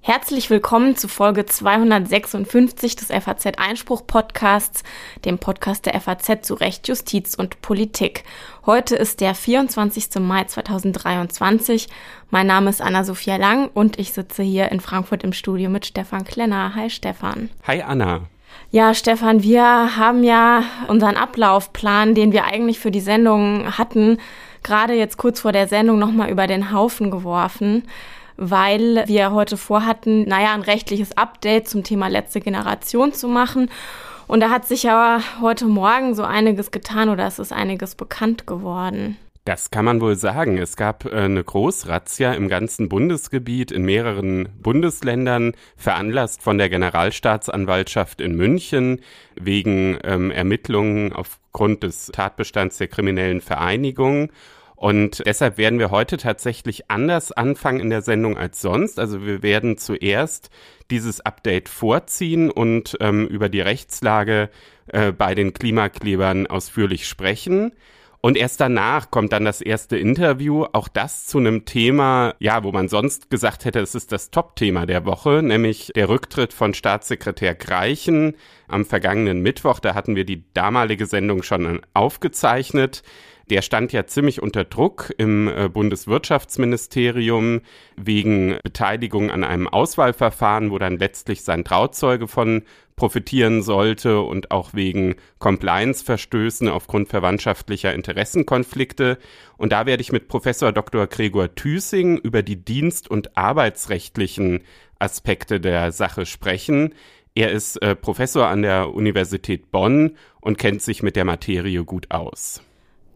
Herzlich willkommen zu Folge 256 des FAZ Einspruch Podcasts, dem Podcast der FAZ zu Recht, Justiz und Politik. Heute ist der 24. Mai 2023. Mein Name ist Anna-Sophia Lang und ich sitze hier in Frankfurt im Studio mit Stefan Klenner. Hi Stefan. Hi Anna. Ja, Stefan, wir haben ja unseren Ablaufplan, den wir eigentlich für die Sendung hatten, gerade jetzt kurz vor der Sendung nochmal über den Haufen geworfen weil wir heute vorhatten, naja, ein rechtliches Update zum Thema letzte Generation zu machen. Und da hat sich ja heute Morgen so einiges getan oder es ist einiges bekannt geworden. Das kann man wohl sagen. Es gab äh, eine Großrazzia im ganzen Bundesgebiet in mehreren Bundesländern, veranlasst von der Generalstaatsanwaltschaft in München wegen ähm, Ermittlungen aufgrund des Tatbestands der kriminellen Vereinigung. Und deshalb werden wir heute tatsächlich anders anfangen in der Sendung als sonst. Also wir werden zuerst dieses Update vorziehen und ähm, über die Rechtslage äh, bei den Klimaklebern ausführlich sprechen. Und erst danach kommt dann das erste Interview, auch das zu einem Thema, ja, wo man sonst gesagt hätte, es ist das Top-Thema der Woche, nämlich der Rücktritt von Staatssekretär Greichen am vergangenen Mittwoch. Da hatten wir die damalige Sendung schon aufgezeichnet. Der stand ja ziemlich unter Druck im äh, Bundeswirtschaftsministerium wegen Beteiligung an einem Auswahlverfahren, wo dann letztlich sein Trauzeuge von profitieren sollte und auch wegen Compliance-Verstößen aufgrund verwandtschaftlicher Interessenkonflikte. Und da werde ich mit Professor Dr. Gregor Thüsing über die dienst- und arbeitsrechtlichen Aspekte der Sache sprechen. Er ist äh, Professor an der Universität Bonn und kennt sich mit der Materie gut aus.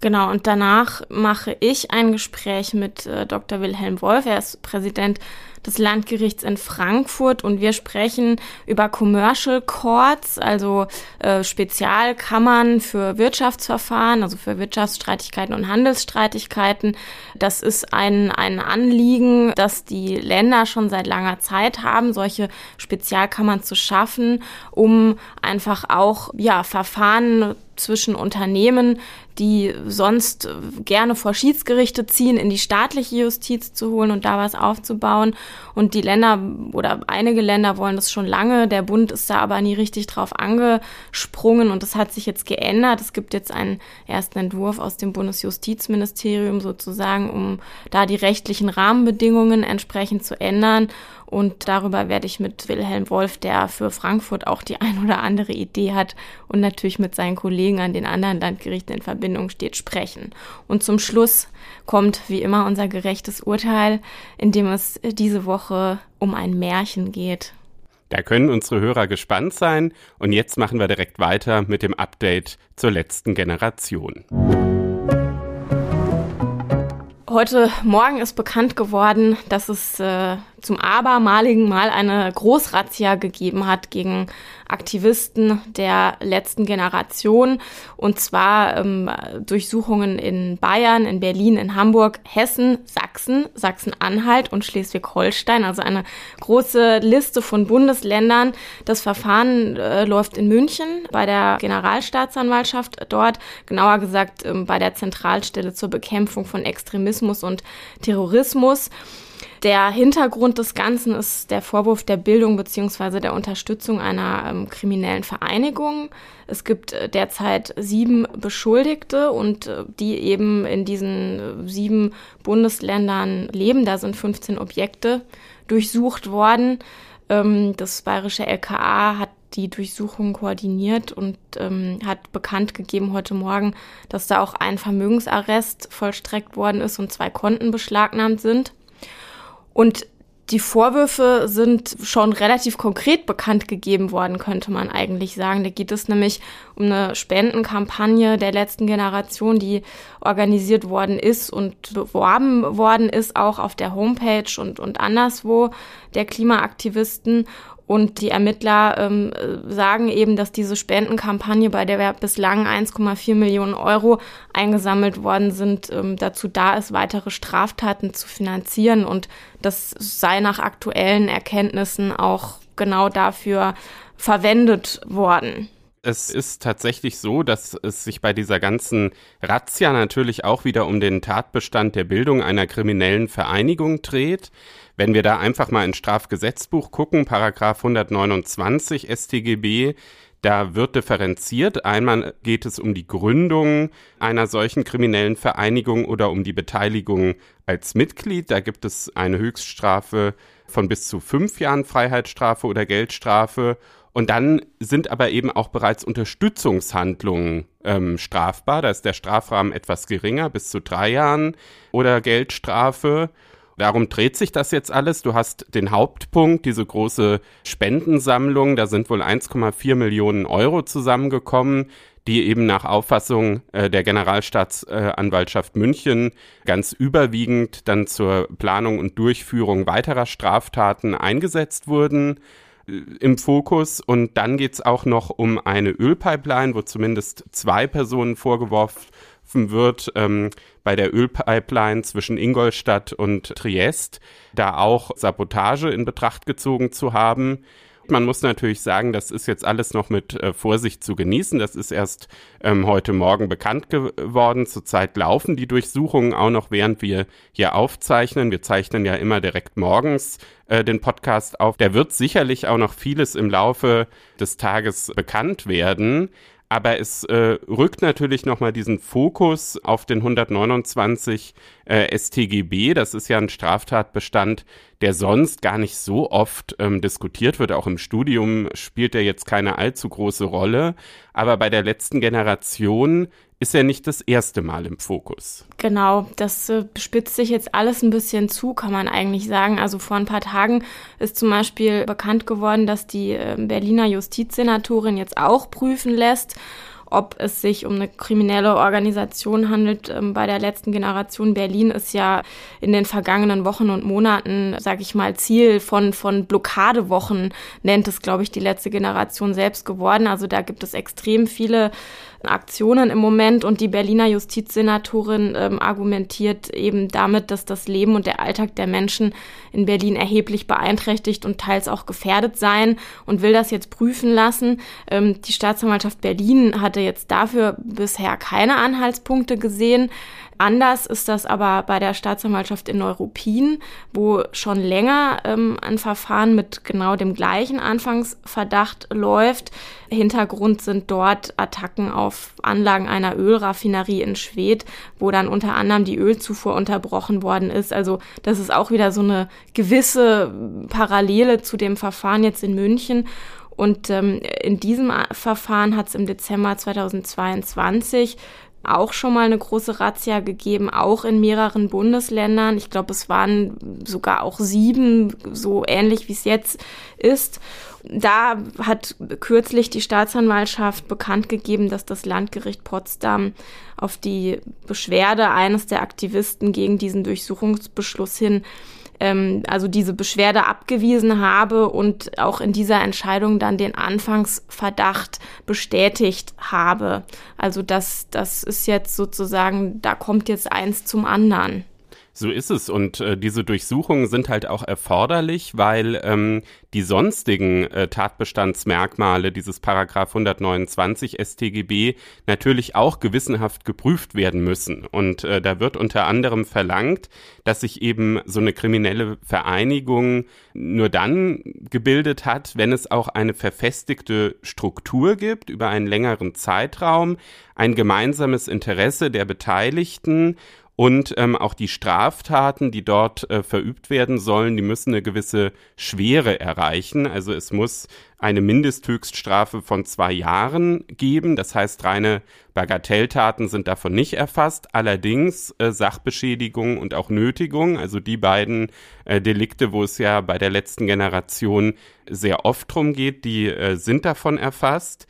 Genau, und danach mache ich ein Gespräch mit äh, Dr. Wilhelm Wolf. Er ist Präsident des Landgerichts in Frankfurt und wir sprechen über Commercial Courts, also äh, Spezialkammern für Wirtschaftsverfahren, also für Wirtschaftsstreitigkeiten und Handelsstreitigkeiten. Das ist ein, ein Anliegen, das die Länder schon seit langer Zeit haben, solche Spezialkammern zu schaffen, um einfach auch ja, Verfahren zwischen Unternehmen, die sonst gerne vor Schiedsgerichte ziehen, in die staatliche Justiz zu holen und da was aufzubauen. Und die Länder oder einige Länder wollen das schon lange. Der Bund ist da aber nie richtig drauf angesprungen und das hat sich jetzt geändert. Es gibt jetzt einen ersten Entwurf aus dem Bundesjustizministerium sozusagen, um da die rechtlichen Rahmenbedingungen entsprechend zu ändern. Und darüber werde ich mit Wilhelm Wolf, der für Frankfurt auch die ein oder andere Idee hat und natürlich mit seinen Kollegen an den anderen Landgerichten in Verbindung steht, sprechen. Und zum Schluss kommt wie immer unser gerechtes Urteil, in dem es diese Woche um ein Märchen geht. Da können unsere Hörer gespannt sein. Und jetzt machen wir direkt weiter mit dem Update zur letzten Generation. Heute Morgen ist bekannt geworden, dass es äh, zum abermaligen Mal eine Großrazzia gegeben hat gegen Aktivisten der letzten Generation. Und zwar ähm, Durchsuchungen in Bayern, in Berlin, in Hamburg, Hessen, Sachsen, Sachsen-Anhalt und Schleswig-Holstein. Also eine große Liste von Bundesländern. Das Verfahren äh, läuft in München bei der Generalstaatsanwaltschaft dort, genauer gesagt ähm, bei der Zentralstelle zur Bekämpfung von Extremismus und Terrorismus. Der Hintergrund des Ganzen ist der Vorwurf der Bildung beziehungsweise der Unterstützung einer ähm, kriminellen Vereinigung. Es gibt äh, derzeit sieben Beschuldigte und äh, die eben in diesen äh, sieben Bundesländern leben. Da sind 15 Objekte durchsucht worden. Ähm, das bayerische LKA hat die Durchsuchung koordiniert und ähm, hat bekannt gegeben heute Morgen, dass da auch ein Vermögensarrest vollstreckt worden ist und zwei Konten beschlagnahmt sind. Und die Vorwürfe sind schon relativ konkret bekannt gegeben worden, könnte man eigentlich sagen. Da geht es nämlich um eine Spendenkampagne der letzten Generation, die organisiert worden ist und beworben worden ist, auch auf der Homepage und, und anderswo der Klimaaktivisten. Und die Ermittler ähm, sagen eben, dass diese Spendenkampagne, bei der bislang 1,4 Millionen Euro eingesammelt worden sind, ähm, dazu da ist, weitere Straftaten zu finanzieren. Und das sei nach aktuellen Erkenntnissen auch genau dafür verwendet worden. Es ist tatsächlich so, dass es sich bei dieser ganzen Razzia natürlich auch wieder um den Tatbestand der Bildung einer kriminellen Vereinigung dreht. Wenn wir da einfach mal ins Strafgesetzbuch gucken, Paragraph 129 StGB, da wird differenziert. Einmal geht es um die Gründung einer solchen kriminellen Vereinigung oder um die Beteiligung als Mitglied. Da gibt es eine Höchststrafe von bis zu fünf Jahren Freiheitsstrafe oder Geldstrafe. Und dann sind aber eben auch bereits Unterstützungshandlungen ähm, strafbar. Da ist der Strafrahmen etwas geringer, bis zu drei Jahren oder Geldstrafe. Darum dreht sich das jetzt alles. Du hast den Hauptpunkt, diese große Spendensammlung. Da sind wohl 1,4 Millionen Euro zusammengekommen, die eben nach Auffassung äh, der Generalstaatsanwaltschaft München ganz überwiegend dann zur Planung und Durchführung weiterer Straftaten eingesetzt wurden äh, im Fokus. Und dann geht es auch noch um eine Ölpipeline, wo zumindest zwei Personen vorgeworfen wird, ähm, bei der Ölpipeline zwischen Ingolstadt und Triest, da auch Sabotage in Betracht gezogen zu haben. Man muss natürlich sagen, das ist jetzt alles noch mit äh, Vorsicht zu genießen. Das ist erst ähm, heute Morgen bekannt geworden. Zurzeit laufen die Durchsuchungen auch noch, während wir hier aufzeichnen. Wir zeichnen ja immer direkt morgens äh, den Podcast auf. Da wird sicherlich auch noch vieles im Laufe des Tages bekannt werden. Aber es äh, rückt natürlich nochmal diesen Fokus auf den 129 äh, StGB. Das ist ja ein Straftatbestand, der sonst gar nicht so oft ähm, diskutiert wird. Auch im Studium spielt er jetzt keine allzu große Rolle. Aber bei der letzten Generation ist er nicht das erste Mal im Fokus. Genau, das äh, spitzt sich jetzt alles ein bisschen zu, kann man eigentlich sagen. Also vor ein paar Tagen ist zum Beispiel bekannt geworden, dass die äh, Berliner Justizsenatorin jetzt auch prüfen lässt, ob es sich um eine kriminelle Organisation handelt. Ähm, bei der letzten Generation Berlin ist ja in den vergangenen Wochen und Monaten, sag ich mal, Ziel von, von Blockadewochen, nennt es, glaube ich, die letzte Generation selbst geworden. Also da gibt es extrem viele Aktionen im Moment und die Berliner Justizsenatorin ähm, argumentiert eben damit, dass das Leben und der Alltag der Menschen in Berlin erheblich beeinträchtigt und teils auch gefährdet seien und will das jetzt prüfen lassen. Ähm, die Staatsanwaltschaft Berlin hatte jetzt dafür bisher keine Anhaltspunkte gesehen. Anders ist das aber bei der Staatsanwaltschaft in Neuruppin, wo schon länger ähm, ein Verfahren mit genau dem gleichen Anfangsverdacht läuft. Hintergrund sind dort Attacken auf Anlagen einer Ölraffinerie in Schwedt, wo dann unter anderem die Ölzufuhr unterbrochen worden ist. Also das ist auch wieder so eine gewisse Parallele zu dem Verfahren jetzt in München. Und ähm, in diesem Verfahren hat es im Dezember 2022 auch schon mal eine große Razzia gegeben, auch in mehreren Bundesländern. Ich glaube, es waren sogar auch sieben, so ähnlich wie es jetzt ist. Da hat kürzlich die Staatsanwaltschaft bekannt gegeben, dass das Landgericht Potsdam auf die Beschwerde eines der Aktivisten gegen diesen Durchsuchungsbeschluss hin ähm, also diese Beschwerde abgewiesen habe und auch in dieser Entscheidung dann den Anfangsverdacht bestätigt habe. Also das, das ist jetzt sozusagen, da kommt jetzt eins zum anderen. So ist es. Und äh, diese Durchsuchungen sind halt auch erforderlich, weil ähm, die sonstigen äh, Tatbestandsmerkmale dieses Paragraph 129 StGB natürlich auch gewissenhaft geprüft werden müssen. Und äh, da wird unter anderem verlangt, dass sich eben so eine kriminelle Vereinigung nur dann gebildet hat, wenn es auch eine verfestigte Struktur gibt über einen längeren Zeitraum, ein gemeinsames Interesse der Beteiligten und ähm, auch die Straftaten, die dort äh, verübt werden sollen, die müssen eine gewisse Schwere erreichen. Also es muss eine Mindesthöchststrafe von zwei Jahren geben. Das heißt, reine Bagatelltaten sind davon nicht erfasst. Allerdings äh, Sachbeschädigung und auch Nötigung, also die beiden äh, Delikte, wo es ja bei der letzten Generation sehr oft drum geht, die äh, sind davon erfasst.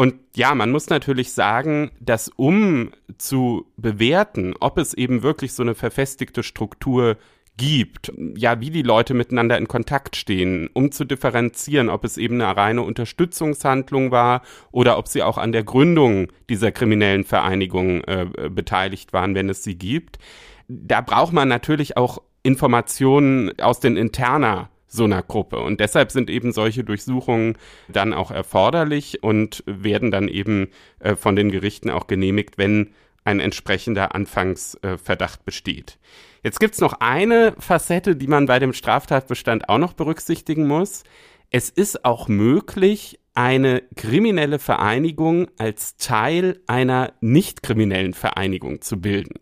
Und ja, man muss natürlich sagen, dass um zu bewerten, ob es eben wirklich so eine verfestigte Struktur gibt, ja, wie die Leute miteinander in Kontakt stehen, um zu differenzieren, ob es eben eine reine Unterstützungshandlung war oder ob sie auch an der Gründung dieser kriminellen Vereinigung äh, beteiligt waren, wenn es sie gibt. Da braucht man natürlich auch Informationen aus den Interna so einer Gruppe. Und deshalb sind eben solche Durchsuchungen dann auch erforderlich und werden dann eben äh, von den Gerichten auch genehmigt, wenn ein entsprechender Anfangsverdacht besteht. Jetzt gibt's noch eine Facette, die man bei dem Straftatbestand auch noch berücksichtigen muss. Es ist auch möglich, eine kriminelle Vereinigung als Teil einer nicht kriminellen Vereinigung zu bilden.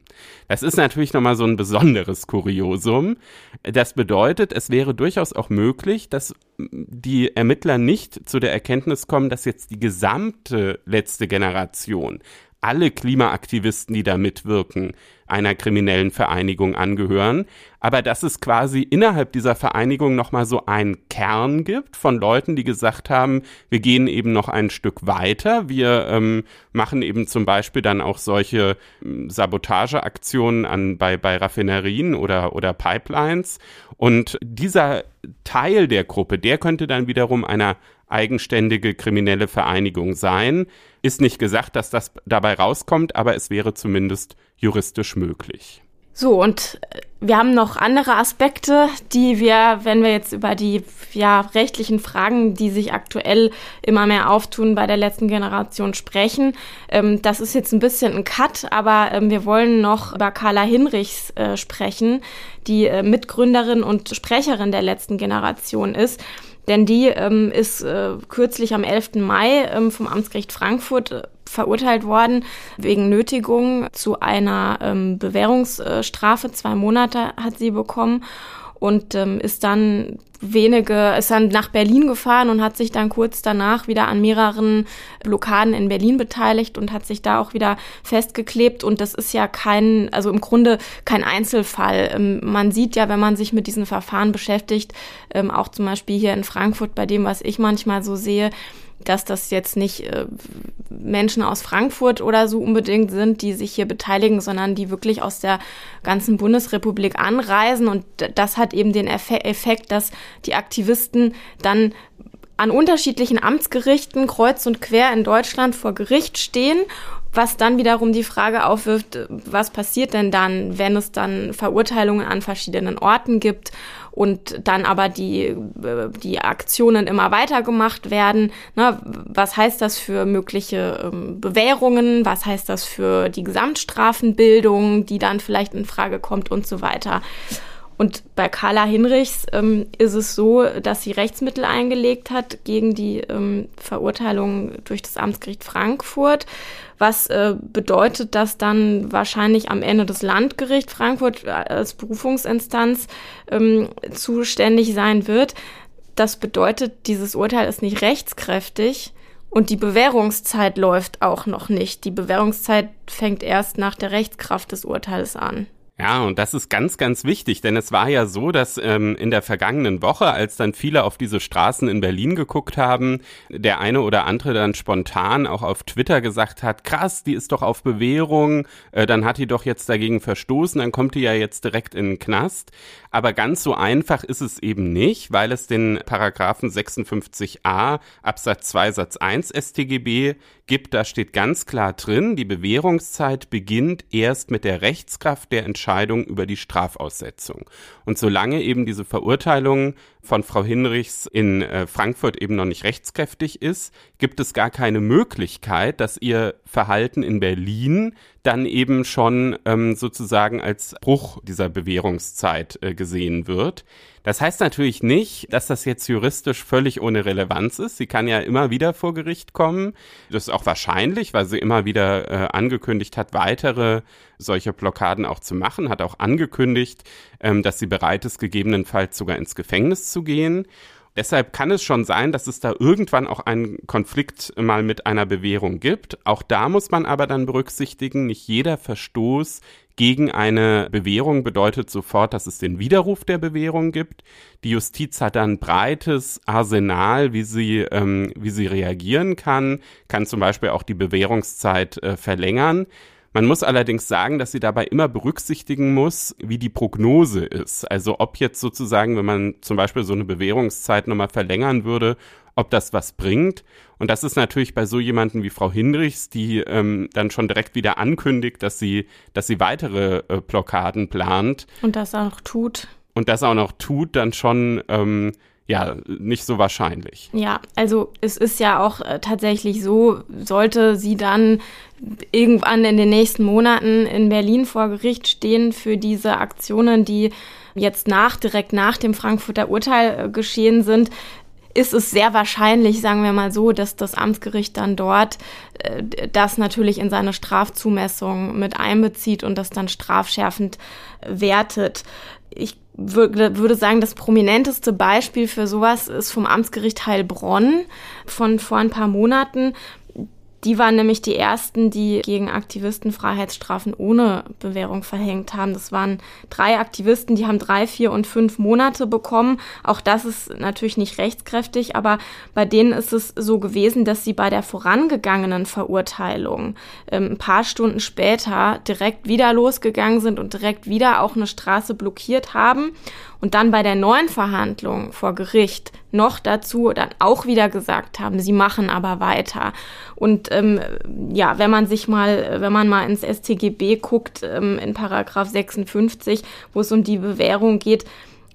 Das ist natürlich nochmal so ein besonderes Kuriosum. Das bedeutet, es wäre durchaus auch möglich, dass die Ermittler nicht zu der Erkenntnis kommen, dass jetzt die gesamte letzte Generation alle Klimaaktivisten, die da mitwirken, einer kriminellen Vereinigung angehören, aber dass es quasi innerhalb dieser Vereinigung nochmal so einen Kern gibt von Leuten, die gesagt haben, wir gehen eben noch ein Stück weiter, wir ähm, machen eben zum Beispiel dann auch solche ähm, Sabotageaktionen an, bei, bei Raffinerien oder, oder Pipelines. Und dieser Teil der Gruppe, der könnte dann wiederum einer eigenständige kriminelle Vereinigung sein. Ist nicht gesagt, dass das dabei rauskommt, aber es wäre zumindest juristisch möglich. So, und äh, wir haben noch andere Aspekte, die wir, wenn wir jetzt über die ja, rechtlichen Fragen, die sich aktuell immer mehr auftun, bei der letzten Generation sprechen. Ähm, das ist jetzt ein bisschen ein Cut, aber ähm, wir wollen noch über Carla Hinrichs äh, sprechen, die äh, Mitgründerin und Sprecherin der letzten Generation ist. Denn die ähm, ist äh, kürzlich am 11. Mai ähm, vom Amtsgericht Frankfurt äh, verurteilt worden wegen Nötigung zu einer ähm, Bewährungsstrafe. Zwei Monate hat sie bekommen und ähm, ist dann wenige, ist dann nach Berlin gefahren und hat sich dann kurz danach wieder an mehreren Blockaden in Berlin beteiligt und hat sich da auch wieder festgeklebt. Und das ist ja kein, also im Grunde kein Einzelfall. Ähm, man sieht ja, wenn man sich mit diesen Verfahren beschäftigt, ähm, auch zum Beispiel hier in Frankfurt bei dem, was ich manchmal so sehe, dass das jetzt nicht äh, Menschen aus Frankfurt oder so unbedingt sind, die sich hier beteiligen, sondern die wirklich aus der ganzen Bundesrepublik anreisen. Und das hat eben den Effekt, dass die Aktivisten dann an unterschiedlichen Amtsgerichten kreuz und quer in Deutschland vor Gericht stehen was dann wiederum die Frage aufwirft, was passiert denn dann, wenn es dann Verurteilungen an verschiedenen Orten gibt und dann aber die, die Aktionen immer weiter gemacht werden. Ne? Was heißt das für mögliche ähm, Bewährungen? Was heißt das für die Gesamtstrafenbildung, die dann vielleicht in Frage kommt und so weiter? Und bei Carla Hinrichs ähm, ist es so, dass sie Rechtsmittel eingelegt hat gegen die ähm, Verurteilung durch das Amtsgericht Frankfurt, was äh, bedeutet, dass dann wahrscheinlich am Ende das Landgericht Frankfurt äh, als Berufungsinstanz ähm, zuständig sein wird. Das bedeutet, dieses Urteil ist nicht rechtskräftig. Und die Bewährungszeit läuft auch noch nicht. Die Bewährungszeit fängt erst nach der Rechtskraft des Urteils an. Ja, und das ist ganz, ganz wichtig, denn es war ja so, dass ähm, in der vergangenen Woche, als dann viele auf diese Straßen in Berlin geguckt haben, der eine oder andere dann spontan auch auf Twitter gesagt hat, krass, die ist doch auf Bewährung, äh, dann hat die doch jetzt dagegen verstoßen, dann kommt die ja jetzt direkt in den Knast. Aber ganz so einfach ist es eben nicht, weil es den Paragraphen 56a Absatz 2 Satz 1 StGB gibt. Da steht ganz klar drin, die Bewährungszeit beginnt erst mit der Rechtskraft der Entscheidung über die Strafaussetzung. Und solange eben diese Verurteilung von Frau Hinrichs in äh, Frankfurt eben noch nicht rechtskräftig ist, gibt es gar keine Möglichkeit, dass ihr Verhalten in Berlin dann eben schon ähm, sozusagen als Bruch dieser Bewährungszeit äh, gesehen wird. Das heißt natürlich nicht, dass das jetzt juristisch völlig ohne Relevanz ist. Sie kann ja immer wieder vor Gericht kommen. Das ist auch wahrscheinlich, weil sie immer wieder äh, angekündigt hat, weitere solche Blockaden auch zu machen, hat auch angekündigt, ähm, dass sie bereit ist, gegebenenfalls sogar ins Gefängnis zu gehen. Deshalb kann es schon sein, dass es da irgendwann auch einen Konflikt mal mit einer Bewährung gibt. Auch da muss man aber dann berücksichtigen, nicht jeder Verstoß gegen eine Bewährung bedeutet sofort, dass es den Widerruf der Bewährung gibt. Die Justiz hat ein breites Arsenal, wie sie, ähm, wie sie reagieren kann, kann zum Beispiel auch die Bewährungszeit äh, verlängern. Man muss allerdings sagen, dass sie dabei immer berücksichtigen muss, wie die Prognose ist. Also ob jetzt sozusagen, wenn man zum Beispiel so eine Bewährungszeit nochmal verlängern würde, ob das was bringt. Und das ist natürlich bei so jemanden wie Frau Hinrichs, die ähm, dann schon direkt wieder ankündigt, dass sie, dass sie weitere äh, Blockaden plant. Und das auch tut und das auch noch tut, dann schon ähm, ja nicht so wahrscheinlich. Ja, also es ist ja auch äh, tatsächlich so, sollte sie dann irgendwann in den nächsten Monaten in Berlin vor Gericht stehen für diese Aktionen, die jetzt nach, direkt nach dem Frankfurter Urteil äh, geschehen sind, ist es sehr wahrscheinlich, sagen wir mal so, dass das Amtsgericht dann dort äh, das natürlich in seine Strafzumessung mit einbezieht und das dann strafschärfend wertet. Ich würde sagen, das prominenteste Beispiel für sowas ist vom Amtsgericht Heilbronn von vor ein paar Monaten. Die waren nämlich die ersten, die gegen Aktivisten Freiheitsstrafen ohne Bewährung verhängt haben. Das waren drei Aktivisten, die haben drei, vier und fünf Monate bekommen. Auch das ist natürlich nicht rechtskräftig, aber bei denen ist es so gewesen, dass sie bei der vorangegangenen Verurteilung ähm, ein paar Stunden später direkt wieder losgegangen sind und direkt wieder auch eine Straße blockiert haben und dann bei der neuen Verhandlung vor Gericht noch dazu dann auch wieder gesagt haben, sie machen aber weiter. Und ähm, ja, wenn man sich mal, wenn man mal ins StGB guckt, ähm, in Paragraph 56, wo es um die Bewährung geht,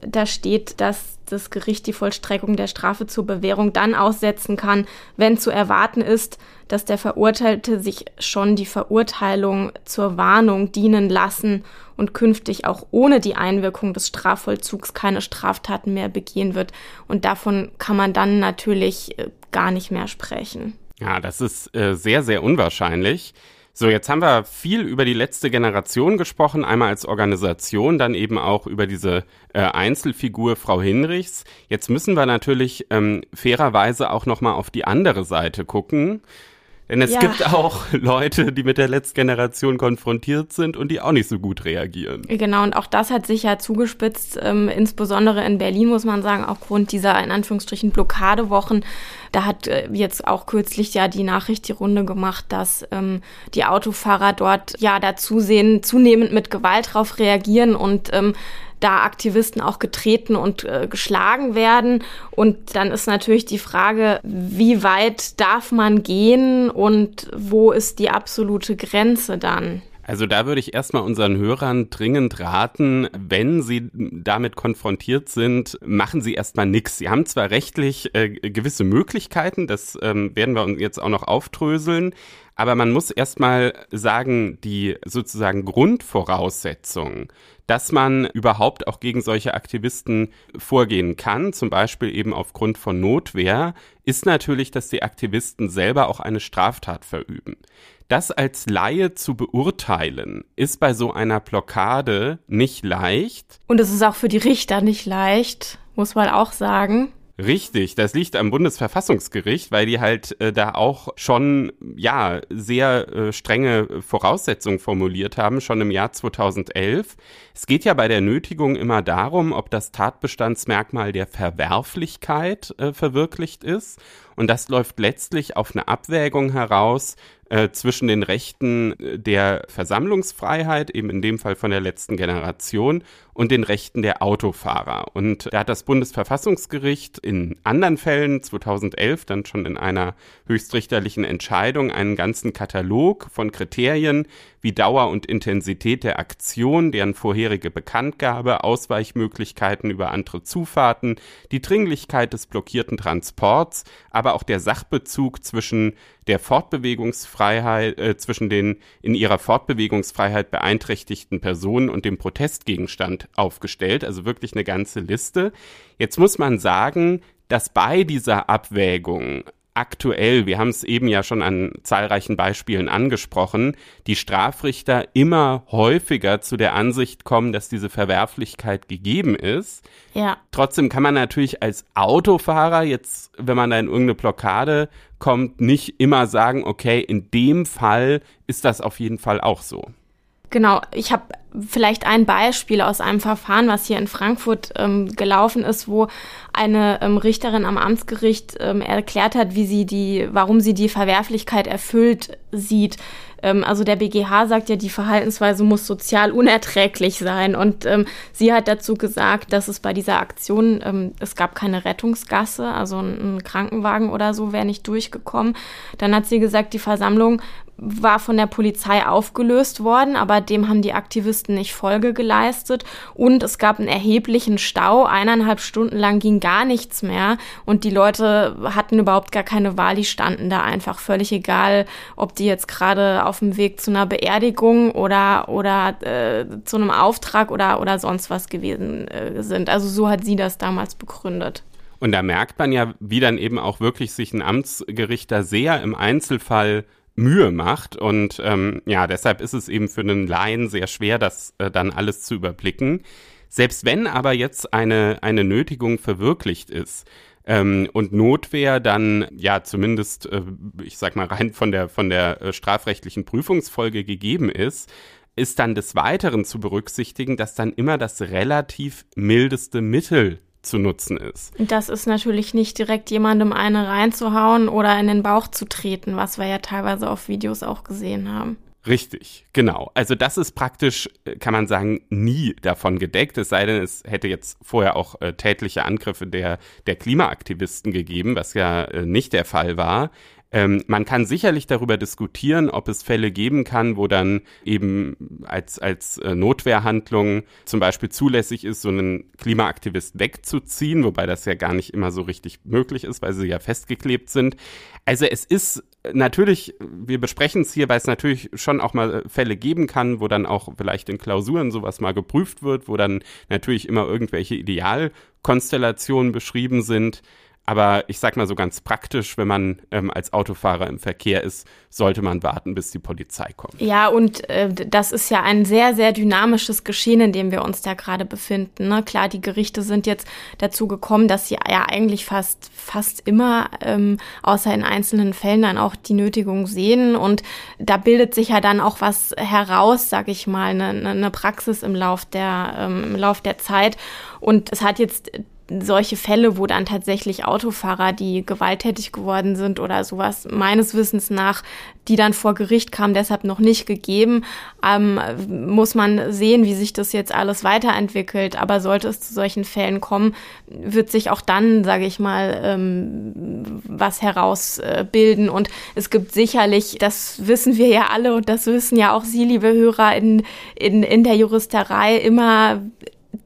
da steht, dass das Gericht die Vollstreckung der Strafe zur Bewährung dann aussetzen kann, wenn zu erwarten ist, dass der Verurteilte sich schon die Verurteilung zur Warnung dienen lassen und künftig auch ohne die Einwirkung des Strafvollzugs keine Straftaten mehr begehen wird. Und davon kann man dann natürlich äh, gar nicht mehr sprechen. Ja, das ist äh, sehr, sehr unwahrscheinlich. So, jetzt haben wir viel über die letzte Generation gesprochen, einmal als Organisation, dann eben auch über diese äh, Einzelfigur Frau Hinrichs. Jetzt müssen wir natürlich ähm, fairerweise auch nochmal auf die andere Seite gucken. Denn es ja. gibt auch Leute, die mit der letzten Generation konfrontiert sind und die auch nicht so gut reagieren. Genau, und auch das hat sich ja zugespitzt, ähm, insbesondere in Berlin, muss man sagen, aufgrund dieser in Anführungsstrichen Blockadewochen. Da hat äh, jetzt auch kürzlich ja die Nachricht die Runde gemacht, dass ähm, die Autofahrer dort ja dazu sehen, zunehmend mit Gewalt drauf reagieren und ähm, da Aktivisten auch getreten und äh, geschlagen werden. Und dann ist natürlich die Frage, wie weit darf man gehen und wo ist die absolute Grenze dann? Also da würde ich erstmal unseren Hörern dringend raten, wenn sie damit konfrontiert sind, machen sie erstmal nichts. Sie haben zwar rechtlich äh, gewisse Möglichkeiten, das ähm, werden wir uns jetzt auch noch auftröseln, aber man muss erstmal sagen, die sozusagen Grundvoraussetzungen, dass man überhaupt auch gegen solche Aktivisten vorgehen kann, zum Beispiel eben aufgrund von Notwehr, ist natürlich, dass die Aktivisten selber auch eine Straftat verüben. Das als Laie zu beurteilen, ist bei so einer Blockade nicht leicht. Und es ist auch für die Richter nicht leicht, muss man auch sagen. Richtig, das liegt am Bundesverfassungsgericht, weil die halt äh, da auch schon ja sehr äh, strenge Voraussetzungen formuliert haben, schon im Jahr 2011. Es geht ja bei der Nötigung immer darum, ob das Tatbestandsmerkmal der Verwerflichkeit äh, verwirklicht ist. Und das läuft letztlich auf eine Abwägung heraus äh, zwischen den Rechten der Versammlungsfreiheit, eben in dem Fall von der letzten Generation, und den Rechten der Autofahrer. Und da hat das Bundesverfassungsgericht in anderen Fällen 2011 dann schon in einer höchstrichterlichen Entscheidung einen ganzen Katalog von Kriterien wie Dauer und Intensität der Aktion, deren vorherige Bekanntgabe, Ausweichmöglichkeiten über andere Zufahrten, die Dringlichkeit des blockierten Transports, aber auch der Sachbezug zwischen der Fortbewegungsfreiheit, äh, zwischen den in ihrer Fortbewegungsfreiheit beeinträchtigten Personen und dem Protestgegenstand aufgestellt, also wirklich eine ganze Liste. Jetzt muss man sagen, dass bei dieser Abwägung aktuell, wir haben es eben ja schon an zahlreichen Beispielen angesprochen, die Strafrichter immer häufiger zu der Ansicht kommen, dass diese Verwerflichkeit gegeben ist. Ja. Trotzdem kann man natürlich als Autofahrer jetzt, wenn man da in irgendeine Blockade kommt, nicht immer sagen, okay, in dem Fall ist das auf jeden Fall auch so. Genau, ich habe vielleicht ein Beispiel aus einem Verfahren, was hier in Frankfurt ähm, gelaufen ist, wo eine ähm, Richterin am Amtsgericht ähm, erklärt hat, wie sie die, warum sie die Verwerflichkeit erfüllt sieht. Ähm, also der BGH sagt ja, die Verhaltensweise muss sozial unerträglich sein. Und ähm, sie hat dazu gesagt, dass es bei dieser Aktion, ähm, es gab keine Rettungsgasse, also ein, ein Krankenwagen oder so wäre nicht durchgekommen. Dann hat sie gesagt, die Versammlung war von der Polizei aufgelöst worden, aber dem haben die Aktivisten nicht Folge geleistet und es gab einen erheblichen Stau. Eineinhalb Stunden lang ging gar nichts mehr und die Leute hatten überhaupt gar keine Wahl, die standen da einfach völlig egal, ob die jetzt gerade auf dem Weg zu einer Beerdigung oder, oder äh, zu einem Auftrag oder, oder sonst was gewesen äh, sind. Also so hat sie das damals begründet. Und da merkt man ja, wie dann eben auch wirklich sich ein Amtsgericht da sehr im Einzelfall Mühe macht. Und ähm, ja, deshalb ist es eben für einen Laien sehr schwer, das äh, dann alles zu überblicken. Selbst wenn aber jetzt eine, eine Nötigung verwirklicht ist, ähm, und Notwehr dann ja zumindest, äh, ich sag mal rein von der von der äh, strafrechtlichen Prüfungsfolge gegeben ist, ist dann des Weiteren zu berücksichtigen, dass dann immer das relativ mildeste Mittel zu nutzen ist. Das ist natürlich nicht direkt jemandem eine reinzuhauen oder in den Bauch zu treten, was wir ja teilweise auf Videos auch gesehen haben. Richtig, genau. Also das ist praktisch, äh, kann man sagen, nie davon gedeckt, es sei denn, es hätte jetzt vorher auch äh, tätliche Angriffe der, der Klimaaktivisten gegeben, was ja äh, nicht der Fall war. Ähm, man kann sicherlich darüber diskutieren, ob es Fälle geben kann, wo dann eben als, als äh, Notwehrhandlung zum Beispiel zulässig ist, so einen Klimaaktivist wegzuziehen, wobei das ja gar nicht immer so richtig möglich ist, weil sie ja festgeklebt sind. Also es ist natürlich, wir besprechen es hier, weil es natürlich schon auch mal Fälle geben kann, wo dann auch vielleicht in Klausuren sowas mal geprüft wird, wo dann natürlich immer irgendwelche Idealkonstellationen beschrieben sind. Aber ich sag mal so ganz praktisch, wenn man ähm, als Autofahrer im Verkehr ist, sollte man warten, bis die Polizei kommt. Ja, und äh, das ist ja ein sehr, sehr dynamisches Geschehen, in dem wir uns da gerade befinden. Ne? Klar, die Gerichte sind jetzt dazu gekommen, dass sie ja eigentlich fast, fast immer, ähm, außer in einzelnen Fällen, dann auch die Nötigung sehen. Und da bildet sich ja dann auch was heraus, sag ich mal, eine, eine Praxis im Lauf der, ähm, im Lauf der Zeit. Und es hat jetzt solche Fälle, wo dann tatsächlich Autofahrer, die gewalttätig geworden sind oder sowas, meines Wissens nach, die dann vor Gericht kamen, deshalb noch nicht gegeben. Ähm, muss man sehen, wie sich das jetzt alles weiterentwickelt. Aber sollte es zu solchen Fällen kommen, wird sich auch dann, sage ich mal, ähm, was herausbilden. Und es gibt sicherlich, das wissen wir ja alle und das wissen ja auch Sie, liebe Hörer, in, in, in der Juristerei immer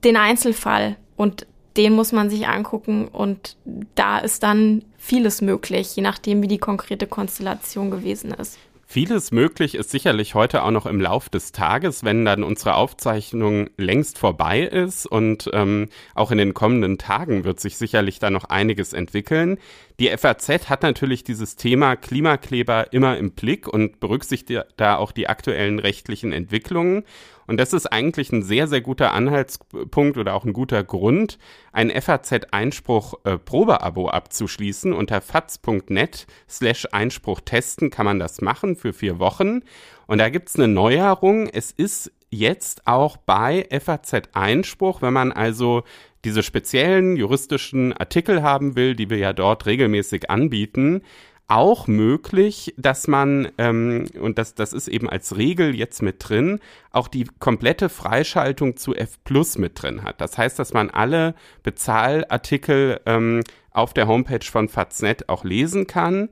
den Einzelfall. Und den muss man sich angucken und da ist dann vieles möglich, je nachdem, wie die konkrete Konstellation gewesen ist. Vieles möglich ist sicherlich heute auch noch im Lauf des Tages, wenn dann unsere Aufzeichnung längst vorbei ist und ähm, auch in den kommenden Tagen wird sich sicherlich da noch einiges entwickeln. Die FAZ hat natürlich dieses Thema Klimakleber immer im Blick und berücksichtigt da auch die aktuellen rechtlichen Entwicklungen. Und das ist eigentlich ein sehr, sehr guter Anhaltspunkt oder auch ein guter Grund, ein FAZ-Einspruch-Probeabo äh, abzuschließen. Unter faz.net slash Einspruch testen kann man das machen für vier Wochen. Und da gibt's eine Neuerung. Es ist jetzt auch bei FAZ Einspruch, wenn man also diese speziellen juristischen Artikel haben will, die wir ja dort regelmäßig anbieten, auch möglich, dass man, ähm, und das, das ist eben als Regel jetzt mit drin, auch die komplette Freischaltung zu F Plus mit drin hat. Das heißt, dass man alle Bezahlartikel ähm, auf der Homepage von Faznet auch lesen kann.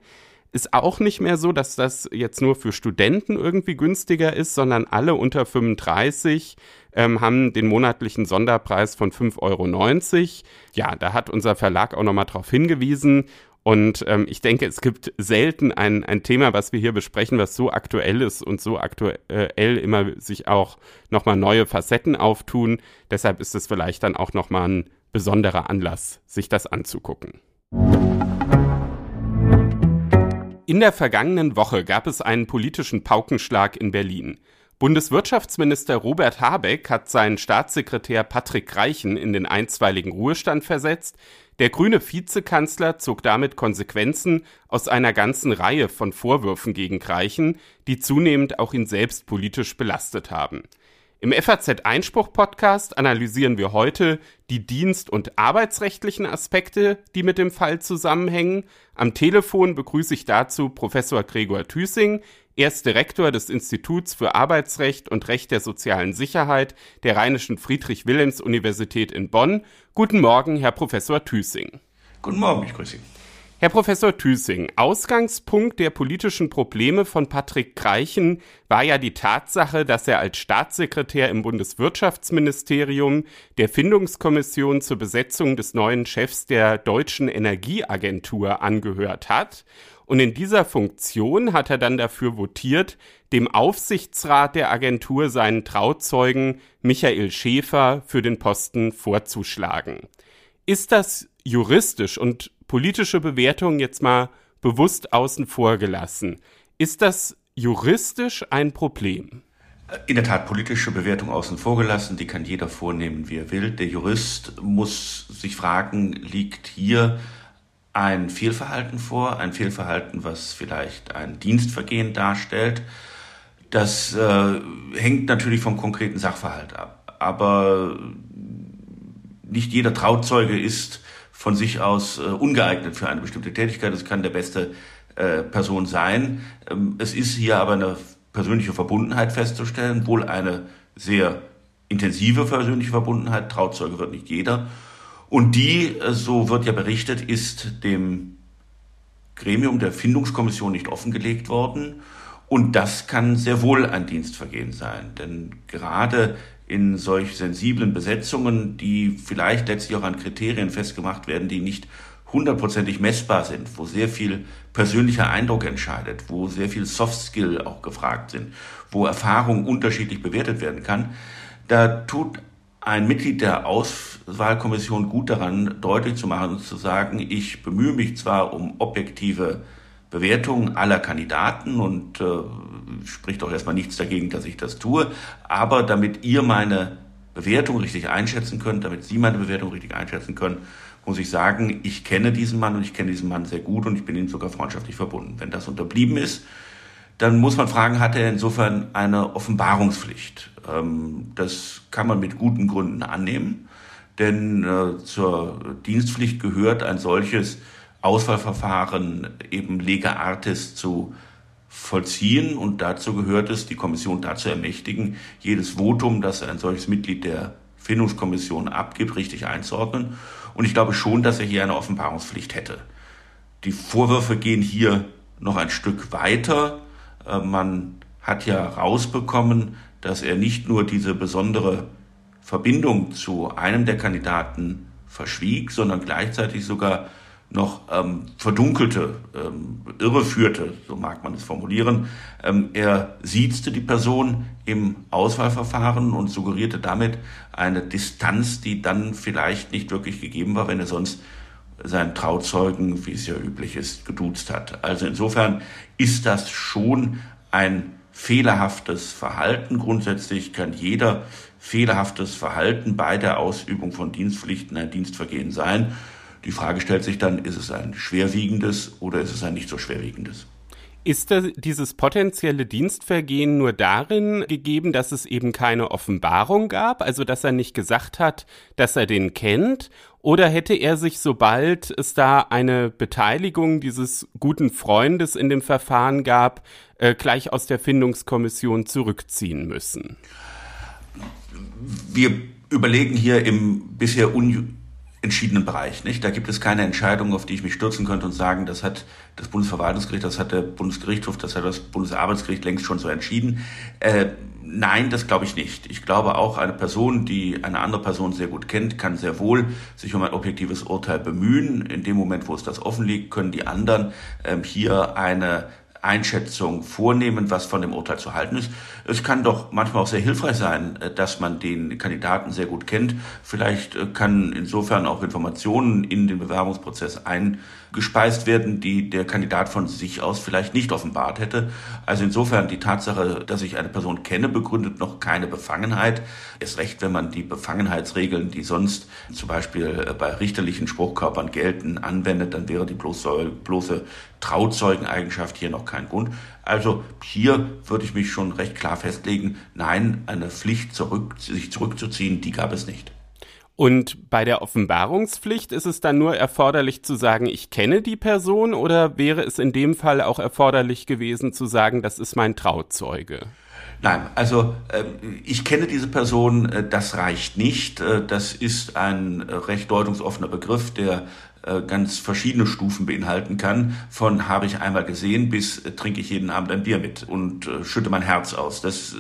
Ist auch nicht mehr so, dass das jetzt nur für Studenten irgendwie günstiger ist, sondern alle unter 35 ähm, haben den monatlichen Sonderpreis von 5,90 Euro. Ja, da hat unser Verlag auch nochmal drauf hingewiesen. Und ähm, ich denke, es gibt selten ein, ein Thema, was wir hier besprechen, was so aktuell ist und so aktuell immer sich auch nochmal neue Facetten auftun. Deshalb ist es vielleicht dann auch nochmal ein besonderer Anlass, sich das anzugucken. In der vergangenen Woche gab es einen politischen Paukenschlag in Berlin. Bundeswirtschaftsminister Robert Habeck hat seinen Staatssekretär Patrick Reichen in den einstweiligen Ruhestand versetzt. Der grüne Vizekanzler zog damit Konsequenzen aus einer ganzen Reihe von Vorwürfen gegen Reichen, die zunehmend auch ihn selbst politisch belastet haben. Im FAZ Einspruch Podcast analysieren wir heute die dienst- und arbeitsrechtlichen Aspekte, die mit dem Fall zusammenhängen. Am Telefon begrüße ich dazu Professor Gregor Thüsing. Er ist Direktor des Instituts für Arbeitsrecht und Recht der sozialen Sicherheit der Rheinischen Friedrich-Wilhelms-Universität in Bonn. Guten Morgen, Herr Professor Thüsing. Guten Morgen, ich grüße Sie. Herr Professor Thüsing, Ausgangspunkt der politischen Probleme von Patrick Greichen war ja die Tatsache, dass er als Staatssekretär im Bundeswirtschaftsministerium der Findungskommission zur Besetzung des neuen Chefs der Deutschen Energieagentur angehört hat. Und in dieser Funktion hat er dann dafür votiert, dem Aufsichtsrat der Agentur seinen Trauzeugen Michael Schäfer für den Posten vorzuschlagen. Ist das juristisch und politische Bewertung jetzt mal bewusst außen vor gelassen. Ist das juristisch ein Problem? In der Tat politische Bewertung außen vor gelassen, die kann jeder vornehmen, wie er will. Der Jurist muss sich fragen, liegt hier ein Fehlverhalten vor, ein Fehlverhalten, was vielleicht ein Dienstvergehen darstellt. Das äh, hängt natürlich vom konkreten Sachverhalt ab. Aber nicht jeder Trauzeuge ist von sich aus äh, ungeeignet für eine bestimmte Tätigkeit. Das kann der beste äh, Person sein. Ähm, es ist hier aber eine persönliche Verbundenheit festzustellen, wohl eine sehr intensive persönliche Verbundenheit. Trauzeuge wird nicht jeder. Und die, äh, so wird ja berichtet, ist dem Gremium der Findungskommission nicht offengelegt worden. Und das kann sehr wohl ein Dienstvergehen sein. Denn gerade in solch sensiblen Besetzungen, die vielleicht letztlich auch an Kriterien festgemacht werden, die nicht hundertprozentig messbar sind, wo sehr viel persönlicher Eindruck entscheidet, wo sehr viel Soft Skill auch gefragt sind, wo Erfahrung unterschiedlich bewertet werden kann, da tut ein Mitglied der Auswahlkommission gut daran, deutlich zu machen und zu sagen, ich bemühe mich zwar um objektive Bewertung aller Kandidaten und äh, spricht auch erstmal nichts dagegen, dass ich das tue. Aber damit ihr meine Bewertung richtig einschätzen könnt, damit Sie meine Bewertung richtig einschätzen können, muss ich sagen, ich kenne diesen Mann und ich kenne diesen Mann sehr gut und ich bin ihm sogar freundschaftlich verbunden. Wenn das unterblieben ist, dann muss man fragen, hat er insofern eine Offenbarungspflicht? Ähm, das kann man mit guten Gründen annehmen, denn äh, zur Dienstpflicht gehört ein solches Auswahlverfahren eben lega artis zu vollziehen und dazu gehört es, die Kommission dazu ermächtigen, jedes Votum, das ein solches Mitglied der Findungskommission abgibt, richtig einzuordnen. Und ich glaube schon, dass er hier eine Offenbarungspflicht hätte. Die Vorwürfe gehen hier noch ein Stück weiter. Äh, man hat ja rausbekommen, dass er nicht nur diese besondere Verbindung zu einem der Kandidaten verschwieg, sondern gleichzeitig sogar noch ähm, verdunkelte, ähm, irreführte, so mag man es formulieren. Ähm, er siezte die Person im Auswahlverfahren und suggerierte damit eine Distanz, die dann vielleicht nicht wirklich gegeben war, wenn er sonst seinen Trauzeugen, wie es ja üblich ist, geduzt hat. Also insofern ist das schon ein fehlerhaftes Verhalten. Grundsätzlich kann jeder fehlerhaftes Verhalten bei der Ausübung von Dienstpflichten ein Dienstvergehen sein. Die Frage stellt sich dann, ist es ein schwerwiegendes oder ist es ein nicht so schwerwiegendes? Ist das, dieses potenzielle Dienstvergehen nur darin gegeben, dass es eben keine Offenbarung gab, also dass er nicht gesagt hat, dass er den kennt? Oder hätte er sich, sobald es da eine Beteiligung dieses guten Freundes in dem Verfahren gab, äh, gleich aus der Findungskommission zurückziehen müssen? Wir überlegen hier im bisher un entschiedenen Bereich. Nicht? Da gibt es keine Entscheidung, auf die ich mich stürzen könnte und sagen, das hat das Bundesverwaltungsgericht, das hat der Bundesgerichtshof, das hat das Bundesarbeitsgericht längst schon so entschieden. Äh, nein, das glaube ich nicht. Ich glaube auch, eine Person, die eine andere Person sehr gut kennt, kann sehr wohl sich um ein objektives Urteil bemühen. In dem Moment, wo es das offen liegt, können die anderen ähm, hier eine Einschätzung vornehmen, was von dem Urteil zu halten ist. Es kann doch manchmal auch sehr hilfreich sein, äh, dass man den Kandidaten sehr gut kennt. Vielleicht äh, kann insofern auch Informationen in den Bewerbungsprozess eingespeist werden, die der Kandidat von sich aus vielleicht nicht offenbart hätte. Also insofern die Tatsache, dass ich eine Person kenne, begründet noch keine Befangenheit. Erst recht, wenn man die Befangenheitsregeln, die sonst zum Beispiel äh, bei richterlichen Spruchkörpern gelten, anwendet, dann wäre die bloße, bloße Trauzeugeneigenschaft hier noch kein Grund. Also hier würde ich mich schon recht klar festlegen, nein, eine Pflicht, zurück, sich zurückzuziehen, die gab es nicht. Und bei der Offenbarungspflicht ist es dann nur erforderlich zu sagen, ich kenne die Person oder wäre es in dem Fall auch erforderlich gewesen zu sagen, das ist mein Trauzeuge? Nein, also äh, ich kenne diese Person, äh, das reicht nicht. Äh, das ist ein recht deutungsoffener Begriff, der ganz verschiedene Stufen beinhalten kann. Von habe ich einmal gesehen bis trinke ich jeden Abend ein Bier mit und schütte mein Herz aus. Das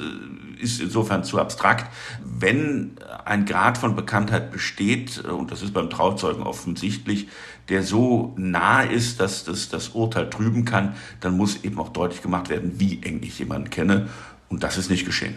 ist insofern zu abstrakt. Wenn ein Grad von Bekanntheit besteht, und das ist beim Trauzeugen offensichtlich, der so nahe ist, dass das das Urteil trüben kann, dann muss eben auch deutlich gemacht werden, wie eng ich jemanden kenne. Und das ist nicht geschehen.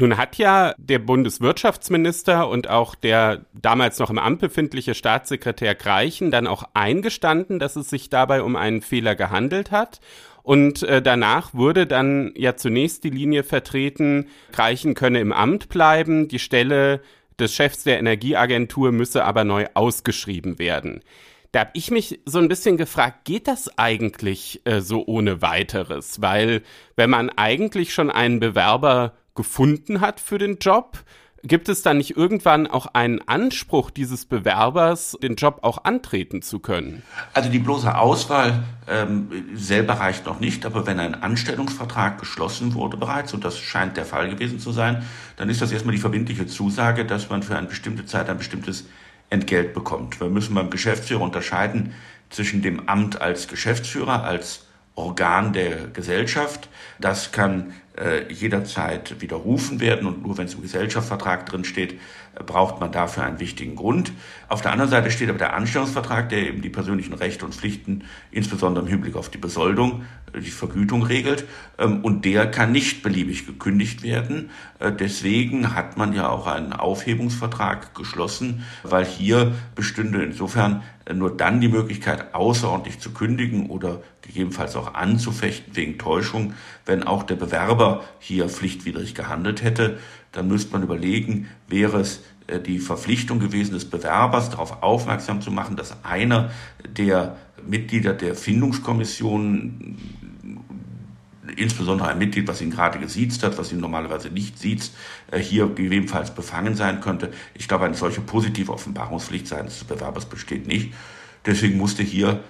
Nun hat ja der Bundeswirtschaftsminister und auch der damals noch im Amt befindliche Staatssekretär Greichen dann auch eingestanden, dass es sich dabei um einen Fehler gehandelt hat. Und äh, danach wurde dann ja zunächst die Linie vertreten, Greichen könne im Amt bleiben, die Stelle des Chefs der Energieagentur müsse aber neu ausgeschrieben werden. Da habe ich mich so ein bisschen gefragt, geht das eigentlich äh, so ohne weiteres? Weil wenn man eigentlich schon einen Bewerber gefunden hat für den Job, gibt es dann nicht irgendwann auch einen Anspruch dieses Bewerbers, den Job auch antreten zu können? Also die bloße Auswahl ähm, selber reicht noch nicht, aber wenn ein Anstellungsvertrag geschlossen wurde bereits, und das scheint der Fall gewesen zu sein, dann ist das erstmal die verbindliche Zusage, dass man für eine bestimmte Zeit ein bestimmtes Entgelt bekommt. Wir müssen beim Geschäftsführer unterscheiden zwischen dem Amt als Geschäftsführer, als Organ der Gesellschaft. Das kann äh, jederzeit widerrufen werden und nur wenn es im Gesellschaftsvertrag drin steht, braucht man dafür einen wichtigen Grund. Auf der anderen Seite steht aber der Anstellungsvertrag, der eben die persönlichen Rechte und Pflichten, insbesondere im Hinblick auf die Besoldung, äh, die Vergütung regelt. Ähm, und der kann nicht beliebig gekündigt werden. Äh, deswegen hat man ja auch einen Aufhebungsvertrag geschlossen, weil hier bestünde insofern äh, nur dann die Möglichkeit, außerordentlich zu kündigen oder gegebenenfalls auch anzufechten wegen Täuschung, wenn auch der Bewerber hier pflichtwidrig gehandelt hätte dann müsste man überlegen, wäre es die Verpflichtung gewesen des Bewerbers, darauf aufmerksam zu machen, dass einer der Mitglieder der Findungskommission, insbesondere ein Mitglied, was ihn gerade gesiezt hat, was ihn normalerweise nicht sieht, äh, hier gegebenenfalls befangen sein könnte. Ich glaube, eine solche positive Offenbarungspflicht seitens des Bewerbers besteht nicht. Deswegen musste hier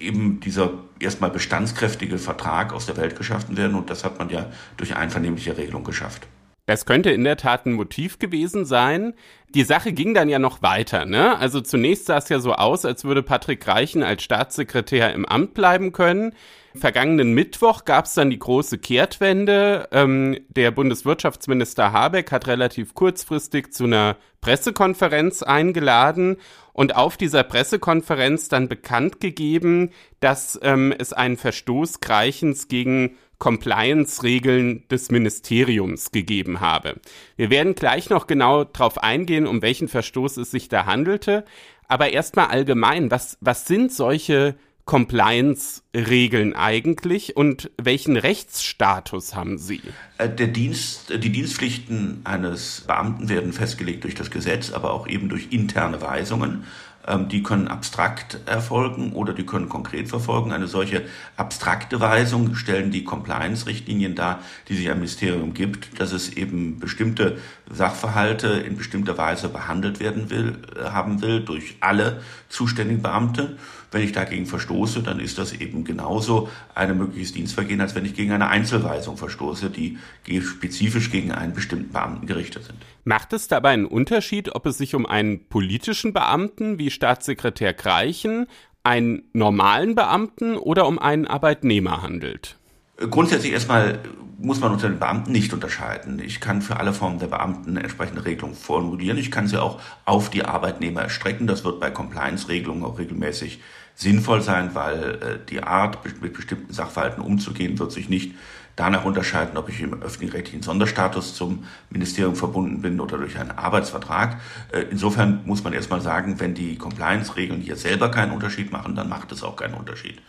eben dieser erstmal bestandskräftige Vertrag aus der Welt geschaffen werden und das hat man ja durch einvernehmliche Regelung geschafft. Das könnte in der Tat ein Motiv gewesen sein. Die Sache ging dann ja noch weiter, ne? Also zunächst sah es ja so aus, als würde Patrick Reichen als Staatssekretär im Amt bleiben können. Vergangenen Mittwoch gab es dann die große Kehrtwende. Ähm, der Bundeswirtschaftsminister Habeck hat relativ kurzfristig zu einer Pressekonferenz eingeladen und auf dieser Pressekonferenz dann bekannt gegeben, dass ähm, es einen Verstoß Greichens gegen Compliance-Regeln des Ministeriums gegeben habe. Wir werden gleich noch genau darauf eingehen, um welchen Verstoß es sich da handelte. Aber erstmal allgemein, was, was sind solche Compliance-Regeln eigentlich und welchen Rechtsstatus haben sie? Äh, der Dienst, die Dienstpflichten eines Beamten werden festgelegt durch das Gesetz, aber auch eben durch interne Weisungen. Ähm, die können abstrakt erfolgen oder die können konkret verfolgen. Eine solche abstrakte Weisung stellen die Compliance-Richtlinien dar, die sich ein Ministerium gibt, dass es eben bestimmte Sachverhalte in bestimmter Weise behandelt werden will, äh, haben will durch alle zuständigen Beamte. Wenn ich dagegen verstoße, dann ist das eben genauso ein mögliches Dienstvergehen, als wenn ich gegen eine Einzelweisung verstoße, die spezifisch gegen einen bestimmten Beamten gerichtet sind. Macht es dabei einen Unterschied, ob es sich um einen politischen Beamten wie Staatssekretär Greichen, einen normalen Beamten oder um einen Arbeitnehmer handelt? Grundsätzlich erstmal muss man unter den Beamten nicht unterscheiden. Ich kann für alle Formen der Beamten entsprechende Regelungen formulieren. Ich kann sie auch auf die Arbeitnehmer erstrecken. Das wird bei Compliance-Regelungen auch regelmäßig sinnvoll sein, weil äh, die Art, mit bestimmten Sachverhalten umzugehen, wird sich nicht danach unterscheiden, ob ich im öffentlich-rechtlichen Sonderstatus zum Ministerium verbunden bin oder durch einen Arbeitsvertrag. Äh, insofern muss man erstmal sagen, wenn die Compliance-Regeln hier selber keinen Unterschied machen, dann macht es auch keinen Unterschied.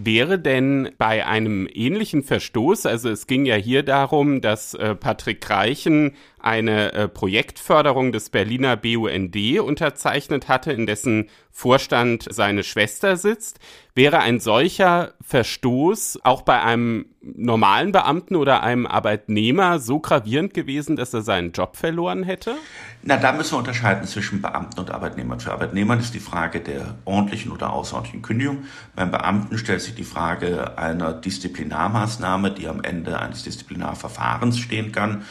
Wäre denn bei einem ähnlichen Verstoß, also es ging ja hier darum, dass äh, Patrick Reichen eine äh, Projektförderung des Berliner BUND unterzeichnet hatte, in dessen Vorstand seine Schwester sitzt. Wäre ein solcher Verstoß auch bei einem normalen Beamten oder einem Arbeitnehmer so gravierend gewesen, dass er seinen Job verloren hätte? Na, da müssen wir unterscheiden zwischen Beamten und Arbeitnehmern. Für Arbeitnehmer ist die Frage der ordentlichen oder außerordentlichen Kündigung. Beim Beamten stellt sich die Frage einer Disziplinarmaßnahme, die am Ende eines Disziplinarverfahrens stehen kann.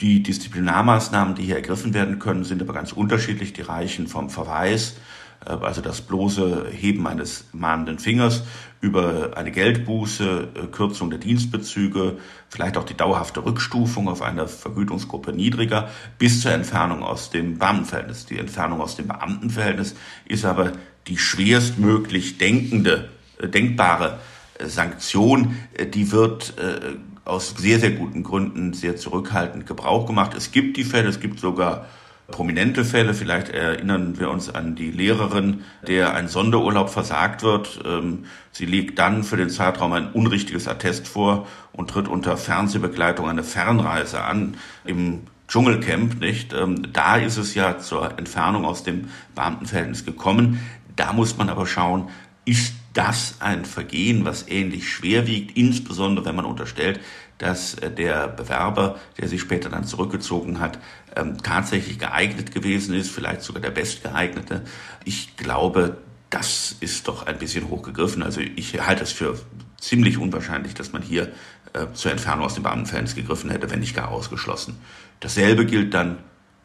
Die Disziplinarmaßnahmen, die hier ergriffen werden können, sind aber ganz unterschiedlich. Die reichen vom Verweis, also das bloße Heben eines mahnenden Fingers, über eine Geldbuße, äh, Kürzung der Dienstbezüge, vielleicht auch die dauerhafte Rückstufung auf eine Vergütungsgruppe niedriger, bis zur Entfernung aus dem Beamtenverhältnis. Die Entfernung aus dem Beamtenverhältnis ist aber die schwerstmöglich denkende, äh, denkbare Sanktion, die wird aus sehr, sehr guten Gründen sehr zurückhaltend Gebrauch gemacht. Es gibt die Fälle, es gibt sogar prominente Fälle. Vielleicht erinnern wir uns an die Lehrerin, der ein Sonderurlaub versagt wird. Ähm, sie legt dann für den Zeitraum ein unrichtiges Attest vor und tritt unter Fernsehbegleitung eine Fernreise an im Dschungelcamp, nicht? Ähm, da ist es ja zur Entfernung aus dem Beamtenverhältnis gekommen. Da muss man aber schauen, ist das ein Vergehen, was ähnlich schwer wiegt, insbesondere wenn man unterstellt, dass äh, der Bewerber, der sich später dann zurückgezogen hat, ähm, tatsächlich geeignet gewesen ist, vielleicht sogar der bestgeeignete. Ich glaube, das ist doch ein bisschen hochgegriffen. Also ich halte es für ziemlich unwahrscheinlich, dass man hier äh, zur Entfernung aus dem Beamtenverhältnis gegriffen hätte, wenn nicht gar ausgeschlossen. Dasselbe gilt dann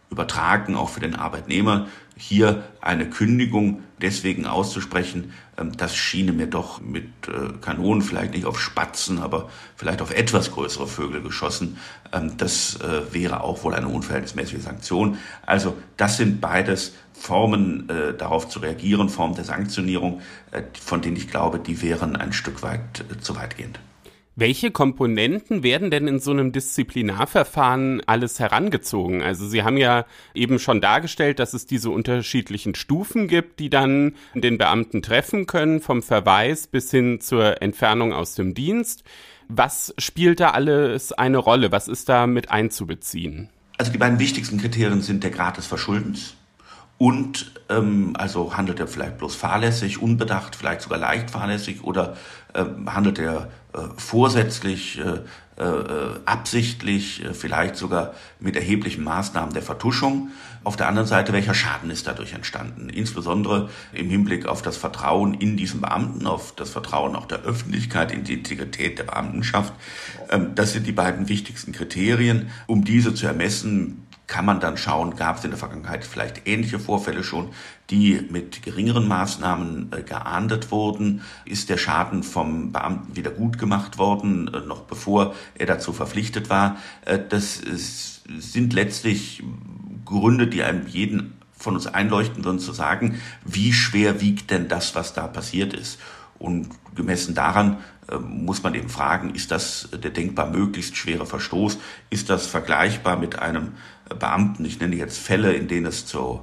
übertragen auch für den Arbeitnehmer. Hier eine Kündigung deswegen auszusprechen, ähm, das schiene mir doch mit äh, Kanonen vielleicht nicht auf Spatzen, aber vielleicht auf etwas größere Vögel geschossen. Ähm, das äh, wäre auch wohl eine unverhältnismäßige Sanktion. Also das sind beides Formen äh, darauf zu reagieren, Formen der Sanktionierung, von denen ich glaube, die wären ein Stück weit zu weitgehend. Welche Komponenten werden denn in so einem Disziplinarverfahren alles herangezogen? Also Sie haben ja eben schon dargestellt, dass es diese unterschiedlichen Stufen gibt, die dann den Beamten treffen können, vom Verweis bis hin zur Entfernung aus dem Dienst. Was spielt da alles eine Rolle? Was ist da mit einzubeziehen? Also die beiden wichtigsten Kriterien sind der Grad des Verschuldens und ähm, also handelt er vielleicht bloß fahrlässig, unbedacht, vielleicht sogar leicht fahrlässig oder äh, handelt er äh, vorsätzlich, äh, absichtlich, vielleicht sogar mit erheblichen Maßnahmen der Vertuschung. Auf der anderen Seite, welcher Schaden ist dadurch entstanden? Insbesondere im Hinblick auf das Vertrauen in diesen Beamten, auf das Vertrauen auch der Öffentlichkeit, in die Integrität der Beamtenschaft. Ähm, das sind die beiden wichtigsten Kriterien. Um diese zu ermessen, kann man dann schauen, gab es in der Vergangenheit vielleicht ähnliche Vorfälle schon, die mit geringeren Maßnahmen äh, geahndet wurden? Ist der Schaden vom Beamten wieder gut gemacht worden, äh, noch bevor er dazu verpflichtet war? Äh, das sind letztlich Gründe, die einem jeden von uns einleuchten würden, zu sagen, wie schwer wiegt denn das, was da passiert ist? Und gemessen daran muss man eben fragen, ist das der denkbar möglichst schwere Verstoß? Ist das vergleichbar mit einem Beamten? Ich nenne jetzt Fälle, in denen es zu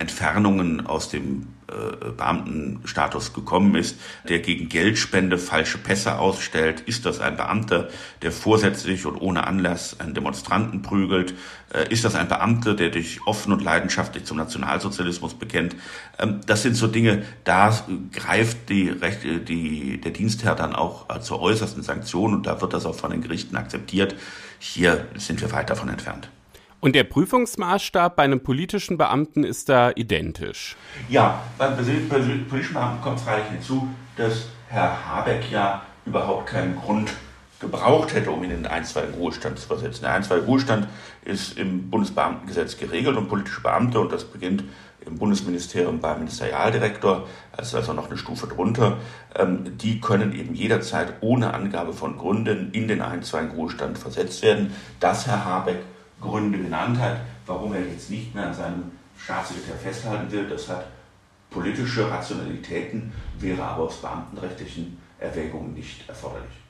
Entfernungen aus dem äh, Beamtenstatus gekommen ist, der gegen Geldspende falsche Pässe ausstellt? Ist das ein Beamter, der vorsätzlich und ohne Anlass einen Demonstranten prügelt? Äh, ist das ein Beamter, der dich offen und leidenschaftlich zum Nationalsozialismus bekennt? Ähm, das sind so Dinge, da greift die Rechte, die, der Dienstherr dann auch äh, zur äußersten Sanktion und da wird das auch von den Gerichten akzeptiert. Hier sind wir weit davon entfernt. Und der Prüfungsmaßstab bei einem politischen Beamten ist da identisch? Ja, beim politischen Beamten kommt freilich hinzu, dass Herr Habeck ja überhaupt keinen Grund gebraucht hätte, um ihn in den einstweiligen Ruhestand zu versetzen. Der einstweilige Ruhestand ist im Bundesbeamtengesetz geregelt und politische Beamte, und das beginnt im Bundesministerium beim Ministerialdirektor, das ist also noch eine Stufe drunter, ähm, die können eben jederzeit ohne Angabe von Gründen in den einstweiligen Ruhestand versetzt werden. Das Herr Habeck Gründe genannt hat, warum er jetzt nicht mehr an seinem Staatssekretär festhalten will. Das hat politische Rationalitäten, wäre aber aus beamtenrechtlichen Erwägungen nicht erforderlich.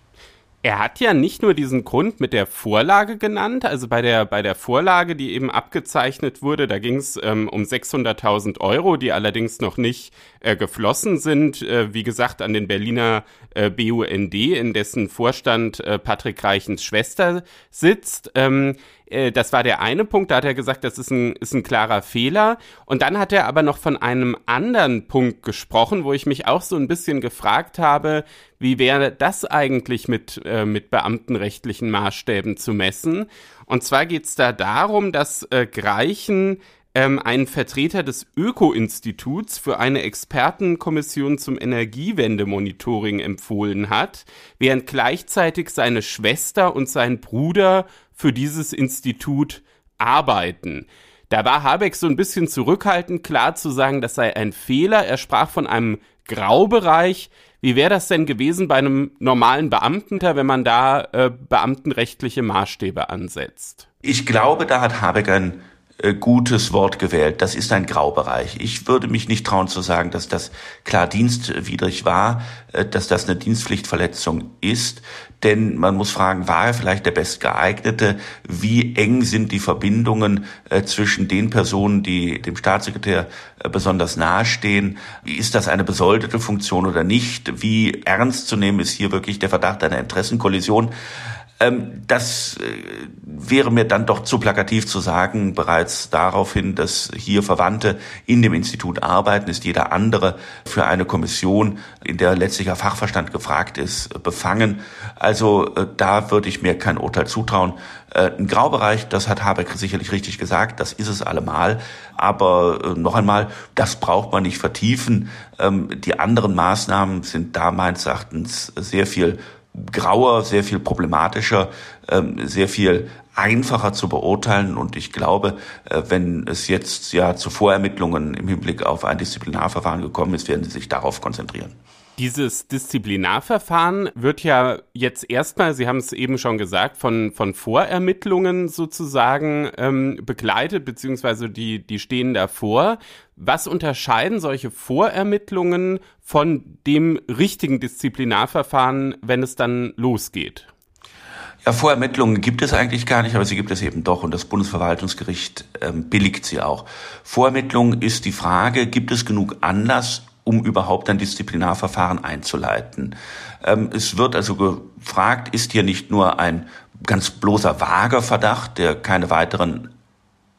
Er hat ja nicht nur diesen Grund mit der Vorlage genannt, also bei der, bei der Vorlage, die eben abgezeichnet wurde, da ging es ähm, um 600.000 Euro, die allerdings noch nicht äh, geflossen sind, äh, wie gesagt, an den Berliner äh, BUND, in dessen Vorstand äh, Patrick Reichens Schwester sitzt. Ähm, Äh, das war der eine Punkt, da hat er gesagt, das ist ein, ist ein klarer Fehler. Und dann hat er aber noch von einem anderen Punkt gesprochen, wo ich mich auch so ein bisschen gefragt habe, wie wäre das eigentlich mit, äh, mit beamtenrechtlichen Maßstäben zu messen? Und zwar geht es da darum, dass äh, Greichen ähm, einen Vertreter des Öko-Instituts für eine Expertenkommission zum Energiewendemonitoring empfohlen hat, während gleichzeitig seine Schwester und sein Bruder für dieses Institut arbeiten. Da war Habeck so ein bisschen zurückhaltend, klar zu sagen, das sei ein Fehler. Er sprach von einem Graubereich. Wie wäre das denn gewesen bei einem normalen Beamten, wenn man da äh, beamtenrechtliche Maßstäbe ansetzt? Ich glaube, da hat Habeck ein äh, gutes Wort gewählt. Das ist ein Graubereich. Ich würde mich nicht trauen zu sagen, dass das klar dienstwidrig war, äh, dass das eine Dienstpflichtverletzung ist. Denn man muss fragen, war er vielleicht der Bestgeeignete? Wie eng sind die Verbindungen äh, zwischen den Personen, die dem Staatssekretär besonders nahestehen? Ist das eine besoldete Funktion oder nicht? Wie ernst zu nehmen ist hier wirklich der Verdacht einer Interessenkollision? Ähm, das äh, wäre mir dann doch zu plakativ zu sagen, bereits darauf hin, dass hier Verwandte in dem Institut arbeiten, ist jeder andere für eine Kommission, in der letztlicher Fachverstand gefragt ist, befangen. Also äh, da würde ich mir kein Urteil zutrauen. Äh, ein Graubereich, das hat Habeck sicherlich richtig gesagt, das ist es allemal. Aber noch einmal, das braucht man nicht vertiefen. Ähm, die anderen Maßnahmen sind da meines Erachtens sehr viel grauer, sehr viel problematischer, ähm, sehr viel einfacher zu beurteilen. Und ich glaube, äh, wenn es jetzt ja zu Vorermittlungen im Hinblick auf ein Disziplinarverfahren gekommen ist, werden Sie sich darauf konzentrieren. Dieses Disziplinarverfahren wird ja jetzt erstmal, Sie haben es eben schon gesagt, von, von Vorermittlungen sozusagen ähm, begleitet, beziehungsweise die, die stehen davor. Was unterscheiden solche Vorermittlungen von dem richtigen Disziplinarverfahren, wenn es dann losgeht? Ja, Vorermittlungen gibt es eigentlich gar nicht, aber sie gibt es eben doch und das Bundesverwaltungsgericht ähm, billigt sie auch. Vorermittlung ist die Frage, gibt es genug Anlass, um überhaupt ein Disziplinarverfahren einzuleiten. Ähm, es wird also gefragt, ist hier nicht nur ein ganz bloßer vager Verdacht, der keine weiteren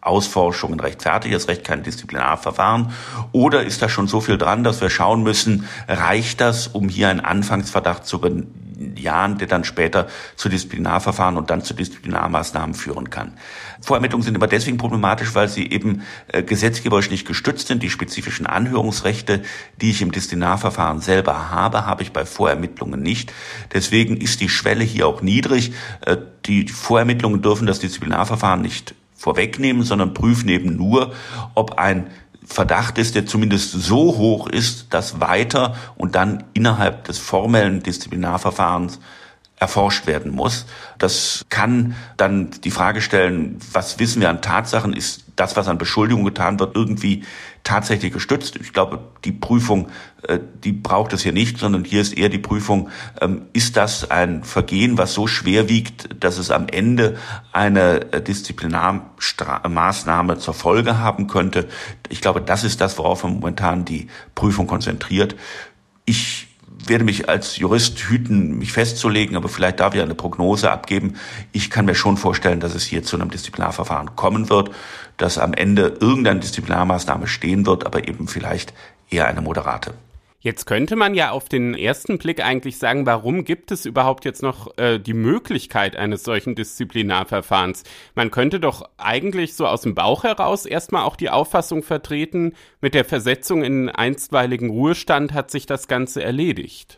Ausforschungen rechtfertigt, ist recht kein Disziplinarverfahren? Oder ist da schon so viel dran, dass wir schauen müssen, reicht das, um hier einen Anfangsverdacht zu Jahren, der dann später zu Disziplinarverfahren und dann zu Disziplinarmaßnahmen führen kann. Vorermittlungen sind aber deswegen problematisch, weil sie eben äh, gesetzgeberisch nicht gestützt sind. Die spezifischen Anhörungsrechte, die ich im Disziplinarverfahren selber habe, habe ich bei Vorermittlungen nicht. Deswegen ist die Schwelle hier auch niedrig. Äh, die Vorermittlungen dürfen das Disziplinarverfahren nicht vorwegnehmen, sondern prüfen eben nur, ob ein Verdacht ist, der zumindest so hoch ist, dass weiter und dann innerhalb des formellen Disziplinarverfahrens erforscht werden muss. Das kann dann die Frage stellen, was wissen wir an Tatsachen? Ist das, was an Beschuldigungen getan wird, irgendwie tatsächlich gestützt? Ich glaube, die Prüfung, äh, die braucht es hier nicht, sondern hier ist eher die Prüfung, ähm, ist das ein Vergehen, was so schwer wiegt, dass es am Ende eine äh, Disziplinarmaßnahme zur Folge haben könnte? Ich glaube, das ist das, worauf momentan die Prüfung konzentriert. Ich werde mich als Jurist hüten, mich festzulegen, aber vielleicht darf ich eine Prognose abgeben. Ich kann mir schon vorstellen, dass es hier zu einem Disziplinarverfahren kommen wird, dass am Ende irgendeine Disziplinarmaßnahme stehen wird, aber eben vielleicht eher eine moderate. Jetzt könnte man ja auf den ersten Blick eigentlich sagen, warum gibt es überhaupt jetzt noch äh, die Möglichkeit eines solchen Disziplinarverfahrens? Man könnte doch eigentlich so aus dem Bauch heraus erstmal auch die Auffassung vertreten, mit der Versetzung in einstweiligen Ruhestand hat sich das Ganze erledigt.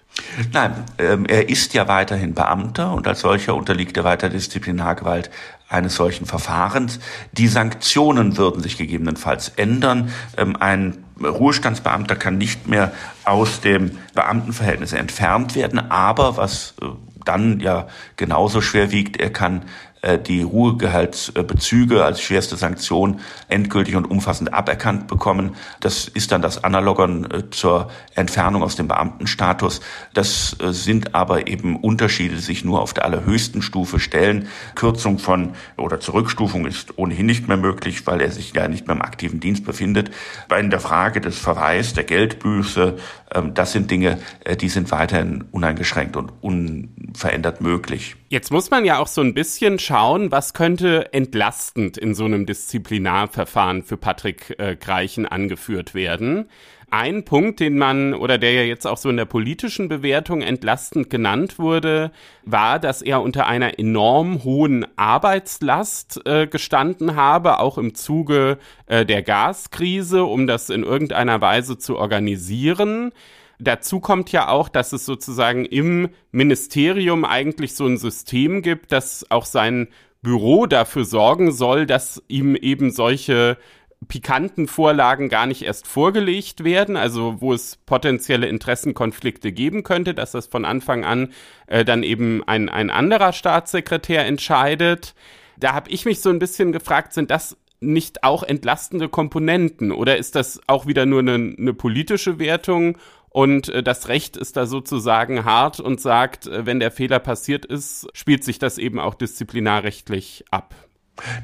Nein, ähm, er ist ja weiterhin Beamter und als solcher unterliegt er weiter Disziplinargewalt eines solchen Verfahrens. Die Sanktionen würden sich gegebenenfalls ändern. Ähm, ein Ruhestandsbeamter kann nicht mehr aus dem Beamtenverhältnis entfernt werden, aber was äh, dann ja genauso schwer wiegt, er kann die Ruhegehaltsbezüge als schwerste Sanktion endgültig und umfassend aberkannt bekommen. Das ist dann das Analogon äh, zur Entfernung aus dem Beamtenstatus. Das äh, sind aber eben Unterschiede, die sich nur auf der allerhöchsten Stufe stellen. Kürzung von oder Zurückstufung ist ohnehin nicht mehr möglich, weil er sich ja nicht mehr im aktiven Dienst befindet. Bei der Frage des Verweis, der Geldbüße, ähm, das sind Dinge, die sind weiterhin uneingeschränkt und unverändert möglich. Jetzt muss man ja auch so ein bisschen schauen, was könnte entlastend in so einem Disziplinarverfahren für Patrick äh, Greichen angeführt werden. Ein Punkt, den man oder der ja jetzt auch so in der politischen Bewertung entlastend genannt wurde, war, dass er unter einer enorm hohen Arbeitslast äh, gestanden habe, auch im Zuge äh, der Gaskrise, um das in irgendeiner Weise zu organisieren. Dazu kommt ja auch, dass es sozusagen im Ministerium eigentlich so ein System gibt, das auch sein Büro dafür sorgen soll, dass ihm eben solche pikanten Vorlagen gar nicht erst vorgelegt werden, also wo es potenzielle Interessenkonflikte geben könnte, dass das von Anfang an äh, dann eben ein, ein anderer Staatssekretär entscheidet. Da habe ich mich so ein bisschen gefragt, sind das nicht auch entlastende Komponenten oder ist das auch wieder nur eine, eine politische Wertung und äh, das Recht ist da sozusagen hart und sagt, äh, wenn der Fehler passiert ist, spielt sich das eben auch disziplinarrechtlich ab.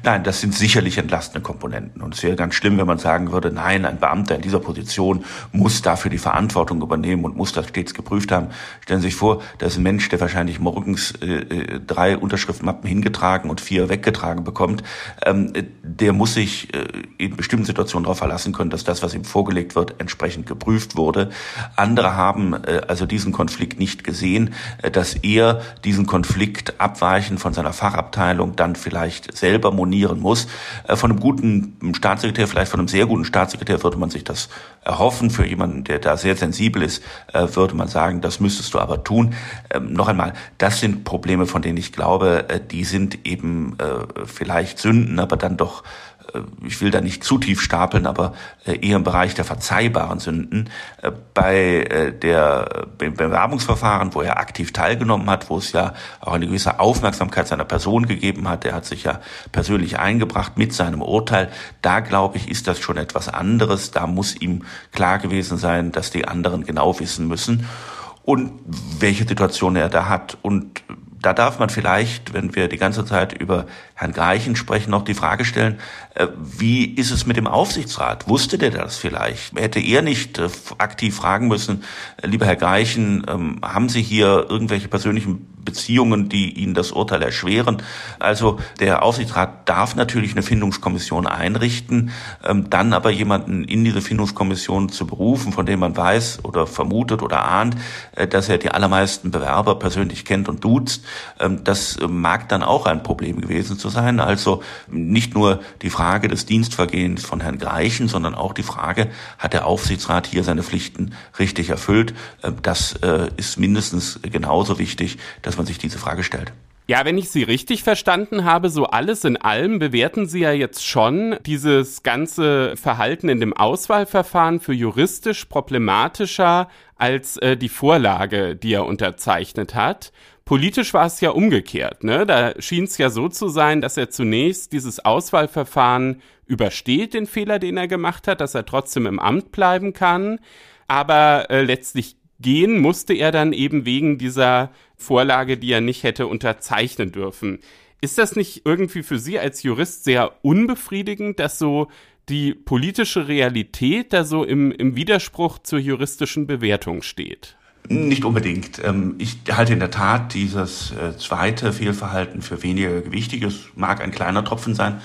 Nein, das sind sicherlich entlastende Komponenten. Und es wäre ganz schlimm, wenn man sagen würde, nein, ein Beamter in dieser Position muss dafür die Verantwortung übernehmen und muss das stets geprüft haben. Stellen Sie sich vor, da ist ein Mensch, der wahrscheinlich morgens äh, äh drei Unterschriftenmappen hingetragen und vier weggetragen bekommt. Ähm, der muss sich äh, in bestimmten Situationen darauf verlassen können, dass das, was ihm vorgelegt wird, entsprechend geprüft wurde. Andere haben äh, also diesen Konflikt nicht gesehen, äh, dass er diesen Konflikt abweichen von seiner Fachabteilung dann vielleicht selbst selber monieren muss. Äh, von einem guten Staatssekretär, vielleicht von einem sehr guten Staatssekretär würde man sich das erhoffen. Für jemanden, der da sehr sensibel ist, äh, würde man sagen, das müsstest du aber tun. Ähm, noch einmal, das sind Probleme, von denen ich glaube, äh, die sind eben vielleicht Sünden, aber dann doch ich will da nicht zu tief stapeln, aber äh, eher im Bereich der verzeihbaren Sünden. Äh, bei der Bewerbungsverfahren, wo er aktiv teilgenommen hat, wo es ja auch eine gewisse Aufmerksamkeit seiner Person gegeben hat, er hat sich ja persönlich eingebracht mit seinem Urteil, da glaube ich, ist das schon etwas anderes. Da muss ihm klar gewesen sein, dass die anderen genau wissen müssen und welche Situation er da hat. Und da darf man vielleicht, wenn wir die ganze Zeit über Herrn Greichen sprechen, noch die Frage stellen, äh, wie ist es mit dem Aufsichtsrat? Wusste der das vielleicht? Hätte er nicht äh, aktiv fragen müssen, äh, lieber Herr Greichen, ähm, haben Sie hier irgendwelche persönlichen Beziehungen, die Ihnen das Urteil erschweren? Also der Aufsichtsrat darf natürlich eine Findungskommission einrichten, ähm, dann aber jemanden in diese Findungskommission zu berufen, von dem man weiß oder vermutet oder ahnt, dass er die allermeisten Bewerber persönlich kennt und duzt, ähm, das mag dann auch ein Problem gewesen zu sein. Also nicht nur die Frage, des Dienstvergehens von Herrn Greichen, sondern auch die Frage, hat der Aufsichtsrat hier seine Pflichten richtig erfüllt? Ähm, das äh, ist mindestens genauso wichtig, dass man sich diese Frage stellt. Ja, wenn ich Sie richtig verstanden habe, so alles in allem bewerten Sie ja jetzt schon dieses ganze Verhalten in dem Auswahlverfahren für juristisch problematischer als äh, die Vorlage, die er unterzeichnet hat. Politisch war es ja umgekehrt. Ne? Da schien es ja so zu sein, dass er zunächst dieses Auswahlverfahren übersteht, den Fehler, den er gemacht hat, dass er trotzdem im Amt bleiben kann. Aber äh, letztlich gehen musste er dann eben wegen dieser Vorlage, die er nicht hätte unterzeichnen dürfen. Ist das nicht irgendwie für Sie als Jurist sehr unbefriedigend, dass so die politische Realität da so im, im Widerspruch zur juristischen Bewertung steht? Nicht unbedingt. Ähm, ich halte in der Tat dieses äh, zweite Fehlverhalten für weniger gewichtig. Es mag ein kleiner Tropfen sein,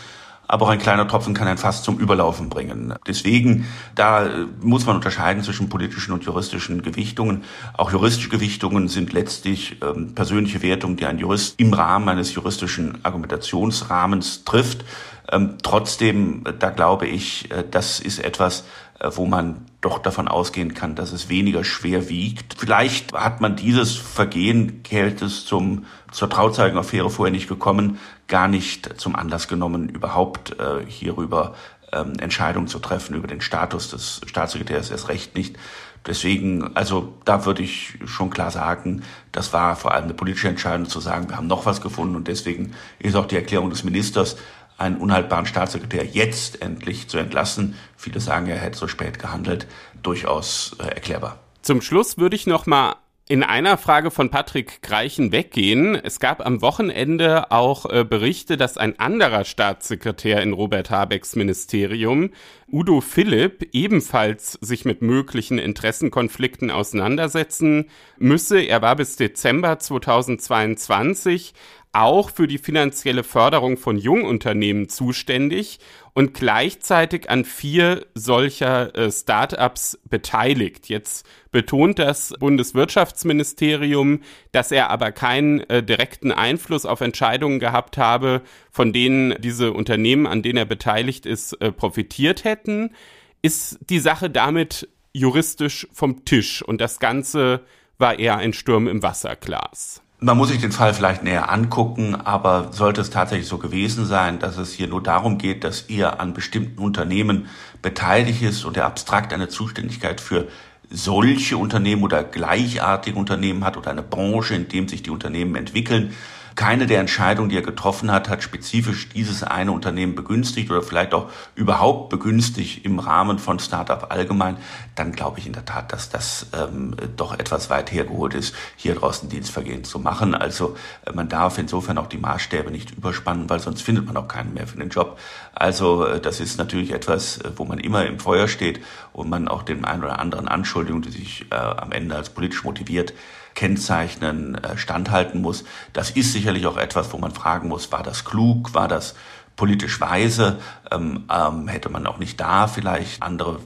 aber auch ein kleiner Tropfen kann ein Fass zum Überlaufen bringen. Deswegen, da äh, muss man unterscheiden zwischen politischen und juristischen Gewichtungen. Auch juristische Gewichtungen sind letztlich ähm, persönliche Wertungen, die ein Jurist im Rahmen eines juristischen Argumentationsrahmens trifft. Ähm, trotzdem, da glaube ich, äh, das ist etwas, äh, wo man doch davon ausgehen kann, dass es weniger schwer wiegt. Vielleicht hat man dieses Vergehen, Kältes zum, zur Trauzeugenaffäre vorher nicht gekommen, gar nicht zum Anlass genommen, überhaupt äh, hierüber ähm, Entscheidungen zu treffen, über den Status des Staatssekretärs erst recht nicht. Deswegen, also da würde ich schon klar sagen, das war vor allem eine politische Entscheidung zu sagen, wir haben noch was gefunden und deswegen ist auch die Erklärung des Ministers einen unhaltbaren Staatssekretär jetzt endlich zu entlassen, viele sagen, er hätte so spät gehandelt, durchaus äh, erklärbar. Zum Schluss würde ich noch mal in einer Frage von Patrick Greichen weggehen. Es gab am Wochenende auch äh, Berichte, dass ein anderer Staatssekretär in Robert Habecks Ministerium, Udo Philipp, ebenfalls sich mit möglichen Interessenkonflikten auseinandersetzen müsse. Er war bis Dezember 2022 auch für die finanzielle Förderung von Jungunternehmen zuständig und gleichzeitig an vier solcher äh, Start-ups beteiligt. Jetzt betont das Bundeswirtschaftsministerium, dass er aber keinen äh, direkten Einfluss auf Entscheidungen gehabt habe, von denen diese Unternehmen, an denen er beteiligt ist, äh, profitiert hätten. Ist die Sache damit juristisch vom Tisch und das Ganze war eher ein Sturm im Wasserglas? Man muss sich den Fall vielleicht näher angucken, aber sollte es tatsächlich so gewesen sein, dass es hier nur darum geht, dass er an bestimmten Unternehmen beteiligt ist und er abstrakt eine Zuständigkeit für solche Unternehmen oder gleichartige Unternehmen hat oder eine Branche, in dem sich die Unternehmen entwickeln, keine der Entscheidungen, die er getroffen hat, hat spezifisch dieses eine Unternehmen begünstigt oder vielleicht auch überhaupt begünstigt im Rahmen von Startup allgemein, dann glaube ich in der Tat, dass das ähm, doch etwas weit hergeholt ist, hier draußen Dienstvergehen zu machen. Also äh, man darf insofern auch die Maßstäbe nicht überspannen, weil sonst findet man auch keinen mehr für den Job. Also äh, das ist natürlich etwas, äh, wo man immer im Feuer steht und man auch den einen oder anderen Anschuldigungen, die sich äh, am Ende als politisch motiviert kennzeichnen, äh, standhalten muss. Das ist sicherlich auch etwas, wo man fragen muss, war das klug, war das politisch weise, ähm, ähm, hätte man auch nicht da vielleicht andere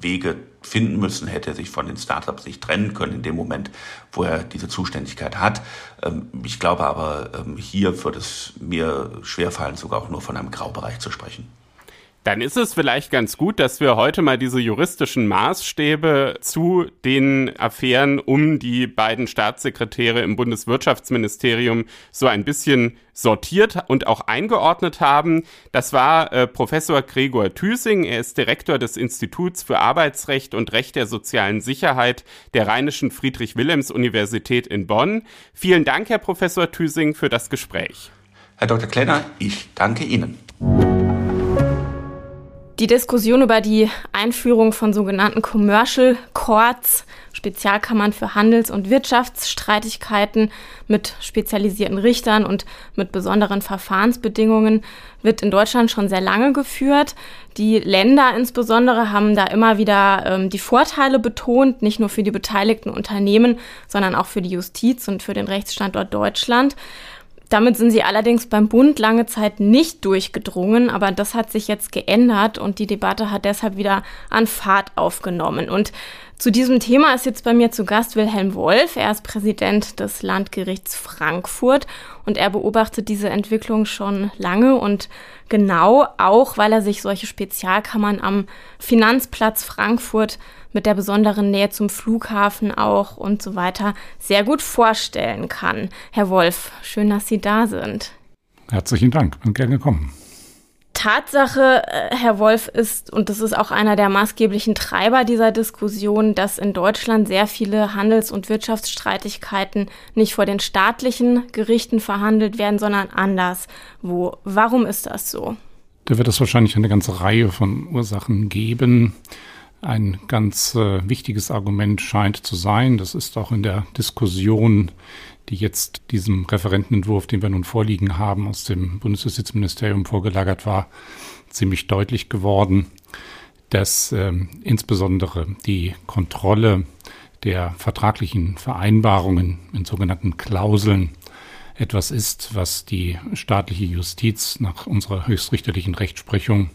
Wege finden müssen, hätte er sich von den Startups nicht trennen können in dem Moment, wo er diese Zuständigkeit hat. Ähm, ich glaube aber, ähm, hier wird es mir schwerfallen, sogar auch nur von einem Graubereich zu sprechen. Dann ist es vielleicht ganz gut, dass wir heute mal diese juristischen Maßstäbe zu den Affären um die beiden Staatssekretäre im Bundeswirtschaftsministerium so ein bisschen sortiert und auch eingeordnet haben. Das war äh, Professor Gregor Thüsing. Er ist Direktor des Instituts für Arbeitsrecht und Recht der sozialen Sicherheit der Rheinischen Friedrich-Wilhelms-Universität in Bonn. Vielen Dank, Herr Professor Thüsing, für das Gespräch. Herr Dr. Klenner, ich danke Ihnen. Die Diskussion über die Einführung von sogenannten Commercial Courts, Spezialkammern für Handels- und Wirtschaftsstreitigkeiten mit spezialisierten Richtern und mit besonderen Verfahrensbedingungen, wird in Deutschland schon sehr lange geführt. Die Länder insbesondere haben da immer wieder ähm, die Vorteile betont, nicht nur für die beteiligten Unternehmen, sondern auch für die Justiz und für den Rechtsstandort Deutschland. Damit sind sie allerdings beim Bund lange Zeit nicht durchgedrungen, aber das hat sich jetzt geändert und die Debatte hat deshalb wieder an Fahrt aufgenommen. Und zu diesem Thema ist jetzt bei mir zu Gast Wilhelm Wolf. Er ist Präsident des Landgerichts Frankfurt und er beobachtet diese Entwicklung schon lange und genau auch, weil er sich solche Spezialkammern am Finanzplatz Frankfurt mit der besonderen Nähe zum Flughafen auch und so weiter sehr gut vorstellen kann. Herr Wolf, schön, dass Sie da sind. Herzlichen Dank, bin gerne gekommen. Tatsache, äh, Herr Wolf, ist, und das ist auch einer der maßgeblichen Treiber dieser Diskussion, dass in Deutschland sehr viele Handels- und Wirtschaftsstreitigkeiten nicht vor den staatlichen Gerichten verhandelt werden, sondern anders. Wo? Warum ist das so? Da wird es wahrscheinlich eine ganze Reihe von Ursachen geben. Ein ganz äh, wichtiges Argument scheint zu sein, das ist auch in der Diskussion, die jetzt diesem Referentenentwurf, den wir nun vorliegen haben, aus dem Bundesjustizministerium vorgelagert war, ziemlich deutlich geworden, dass äh, insbesondere die Kontrolle der vertraglichen Vereinbarungen in sogenannten Klauseln etwas ist, was die staatliche Justiz nach unserer höchstrichterlichen Rechtsprechung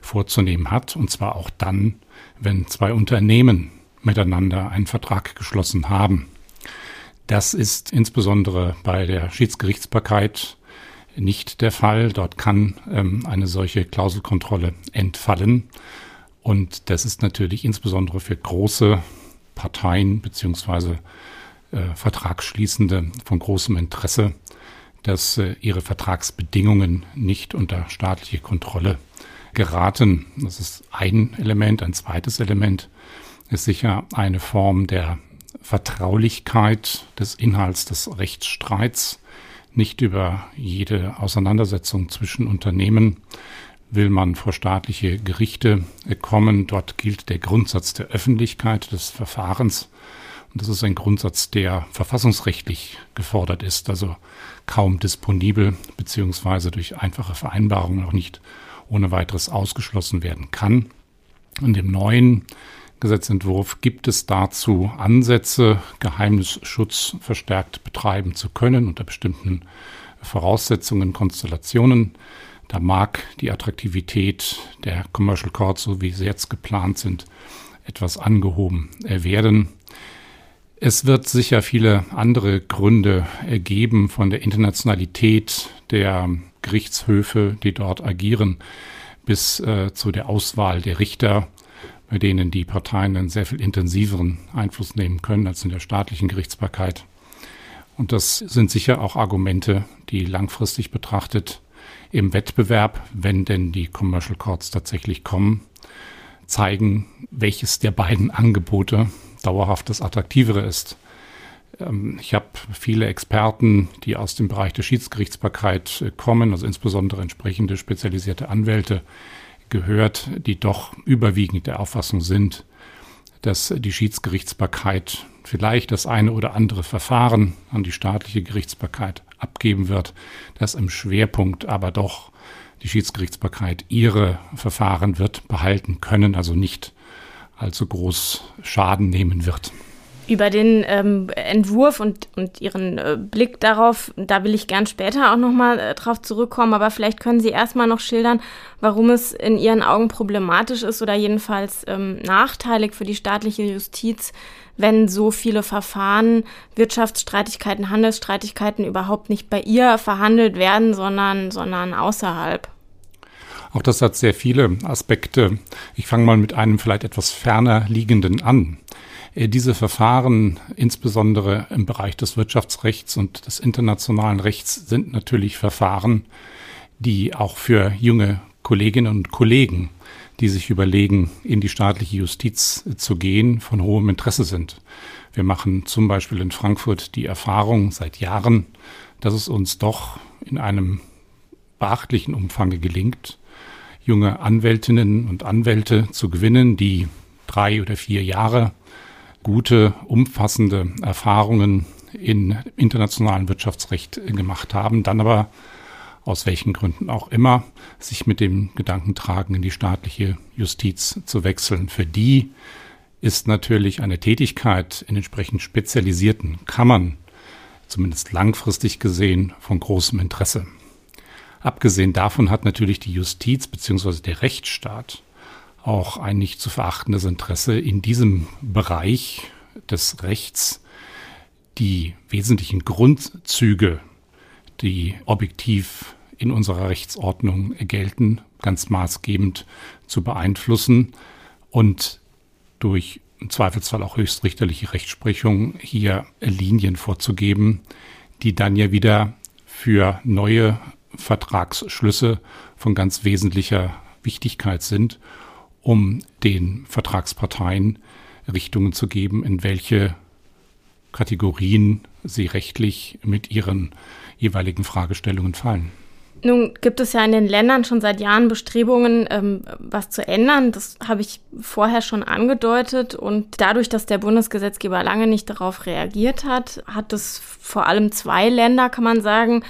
vorzunehmen hat, und zwar auch dann, wenn zwei Unternehmen miteinander einen Vertrag geschlossen haben. Das ist insbesondere bei der Schiedsgerichtsbarkeit nicht der Fall. Dort kann ähm, eine solche Klauselkontrolle entfallen. Und das ist natürlich insbesondere für große Parteien beziehungsweise äh, Vertragsschließende von großem Interesse, dass äh, ihre Vertragsbedingungen nicht unter staatliche Kontrolle geraten. Das ist ein Element. Ein zweites Element ist sicher eine Form der Vertraulichkeit des Inhalts des Rechtsstreits. Nicht über jede Auseinandersetzung zwischen Unternehmen will man vor staatliche Gerichte kommen. Dort gilt der Grundsatz der Öffentlichkeit des Verfahrens. Und das ist ein Grundsatz, der verfassungsrechtlich gefordert ist, also kaum disponibel beziehungsweise durch einfache Vereinbarungen auch nicht ohne weiteres ausgeschlossen werden kann. In dem neuen Gesetzentwurf gibt es dazu Ansätze, Geheimnisschutz verstärkt betreiben zu können unter bestimmten Voraussetzungen, Konstellationen. Da mag die Attraktivität der Commercial Courts, so wie sie jetzt geplant sind, etwas angehoben werden. Es wird sicher viele andere Gründe ergeben von der Internationalität der Gerichtshöfe, die dort agieren, bis äh, zu der Auswahl der Richter, bei denen die Parteien einen sehr viel intensiveren Einfluss nehmen können als in der staatlichen Gerichtsbarkeit. Und das sind sicher auch Argumente, die langfristig betrachtet im Wettbewerb, wenn denn die Commercial Courts tatsächlich kommen, zeigen, welches der beiden Angebote dauerhaft das Attraktivere ist. Ähm, ich habe viele Experten, die aus dem Bereich der Schiedsgerichtsbarkeit äh, kommen, also insbesondere entsprechende spezialisierte Anwälte, gehört, die doch überwiegend der Auffassung sind, dass die Schiedsgerichtsbarkeit vielleicht das eine oder andere Verfahren an die staatliche Gerichtsbarkeit abgeben wird, dass im Schwerpunkt aber doch die Schiedsgerichtsbarkeit ihre Verfahren wird behalten können, also nicht allzu groß Schaden nehmen wird. Über den ähm, Entwurf und, und Ihren äh, Blick darauf, da will ich gern später auch nochmal äh, drauf zurückkommen, aber vielleicht können Sie erstmal noch schildern, warum es in Ihren Augen problematisch ist oder jedenfalls ähm, nachteilig für die staatliche Justiz, wenn so viele Verfahren, Wirtschaftsstreitigkeiten, Handelsstreitigkeiten überhaupt nicht bei ihr verhandelt werden, sondern, sondern außerhalb. Auch das hat sehr viele Aspekte. Ich fange mal mit einem vielleicht etwas ferner liegenden an. Äh, diese Verfahren, insbesondere im Bereich des Wirtschaftsrechts und des internationalen Rechts, sind natürlich Verfahren, die auch für junge Kolleginnen und Kollegen, die sich überlegen, in die staatliche Justiz zu gehen, von hohem Interesse sind. Wir machen zum Beispiel in Frankfurt die Erfahrung seit Jahren, dass es uns doch in einem beachtlichen Umfang gelingt, junge Anwältinnen und Anwälte zu gewinnen, die drei oder vier Jahre gute, umfassende Erfahrungen in internationalen Wirtschaftsrecht gemacht haben, dann aber aus welchen Gründen auch immer sich mit dem Gedanken tragen, in die staatliche Justiz zu wechseln. Für die ist natürlich eine Tätigkeit in entsprechend spezialisierten Kammern, zumindest langfristig gesehen, von großem Interesse. Abgesehen davon hat natürlich die Justiz bzw. der Rechtsstaat auch ein nicht zu verachtendes Interesse in diesem Bereich des Rechts die wesentlichen Grundzüge, die objektiv in unserer Rechtsordnung gelten, ganz maßgebend zu beeinflussen und durch im Zweifelsfall auch höchstrichterliche Rechtsprechung hier Linien vorzugeben, die dann ja wieder für neue Vertragsschlüsse von ganz wesentlicher Wichtigkeit sind, um den Vertragsparteien Richtungen zu geben, in welche Kategorien sie rechtlich mit ihren jeweiligen Fragestellungen fallen. Nun gibt es ja in den Ländern schon seit Jahren Bestrebungen, ähm, was zu ändern. Das habe ich vorher schon angedeutet. Und dadurch, dass der Bundesgesetzgeber lange nicht darauf reagiert hat, hat es vor allem zwei Länder, kann man sagen,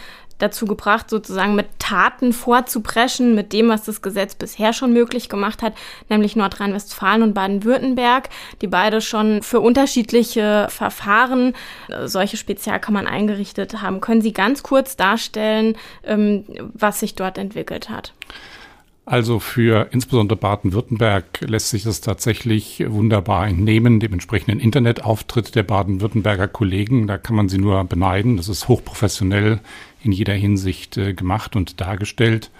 dazu gebracht, sozusagen mit Taten vorzupreschen, mit dem, was das Gesetz bisher schon möglich gemacht hat, nämlich Nordrhein-Westfalen und Baden-Württemberg, die beide schon für unterschiedliche Verfahren äh, solche Spezialkammern eingerichtet haben. Können Sie ganz kurz darstellen, ähm, was sich dort entwickelt hat? Also für insbesondere Baden-Württemberg lässt sich das tatsächlich wunderbar entnehmen, dem entsprechenden Internetauftritt der Baden-Württemberger Kollegen. Da kann man sie nur beneiden. Das ist hochprofessionell in jeder Hinsicht äh, gemacht und dargestellt.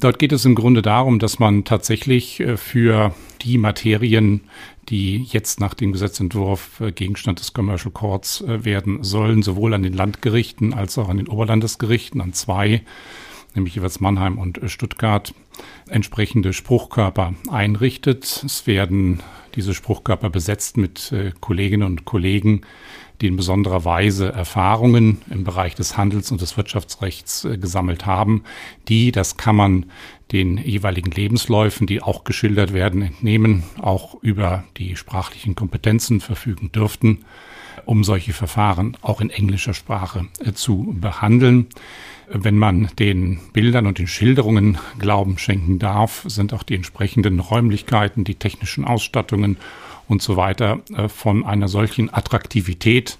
Dort geht es im Grunde darum, dass man tatsächlich äh, für die Materien, die jetzt nach dem Gesetzentwurf äh, Gegenstand des Commercial Courts werden sollen, sowohl an den Landgerichten als auch an den Oberlandesgerichten, an zwei nämlich jeweils Mannheim und Stuttgart, entsprechende Spruchkörper einrichtet. Es werden diese Spruchkörper besetzt mit äh, Kolleginnen und Kollegen, die in besonderer Weise Erfahrungen im Bereich des Handels und des Wirtschaftsrechts äh, gesammelt haben, die, das kann man den jeweiligen Lebensläufen, die auch geschildert werden, entnehmen, auch über die sprachlichen Kompetenzen verfügen dürften, um solche Verfahren auch in englischer Sprache äh, zu behandeln. Wenn man den Bildern und den Schilderungen Glauben schenken darf, sind auch die entsprechenden Räumlichkeiten, die technischen Ausstattungen und so weiter äh, von einer solchen Attraktivität,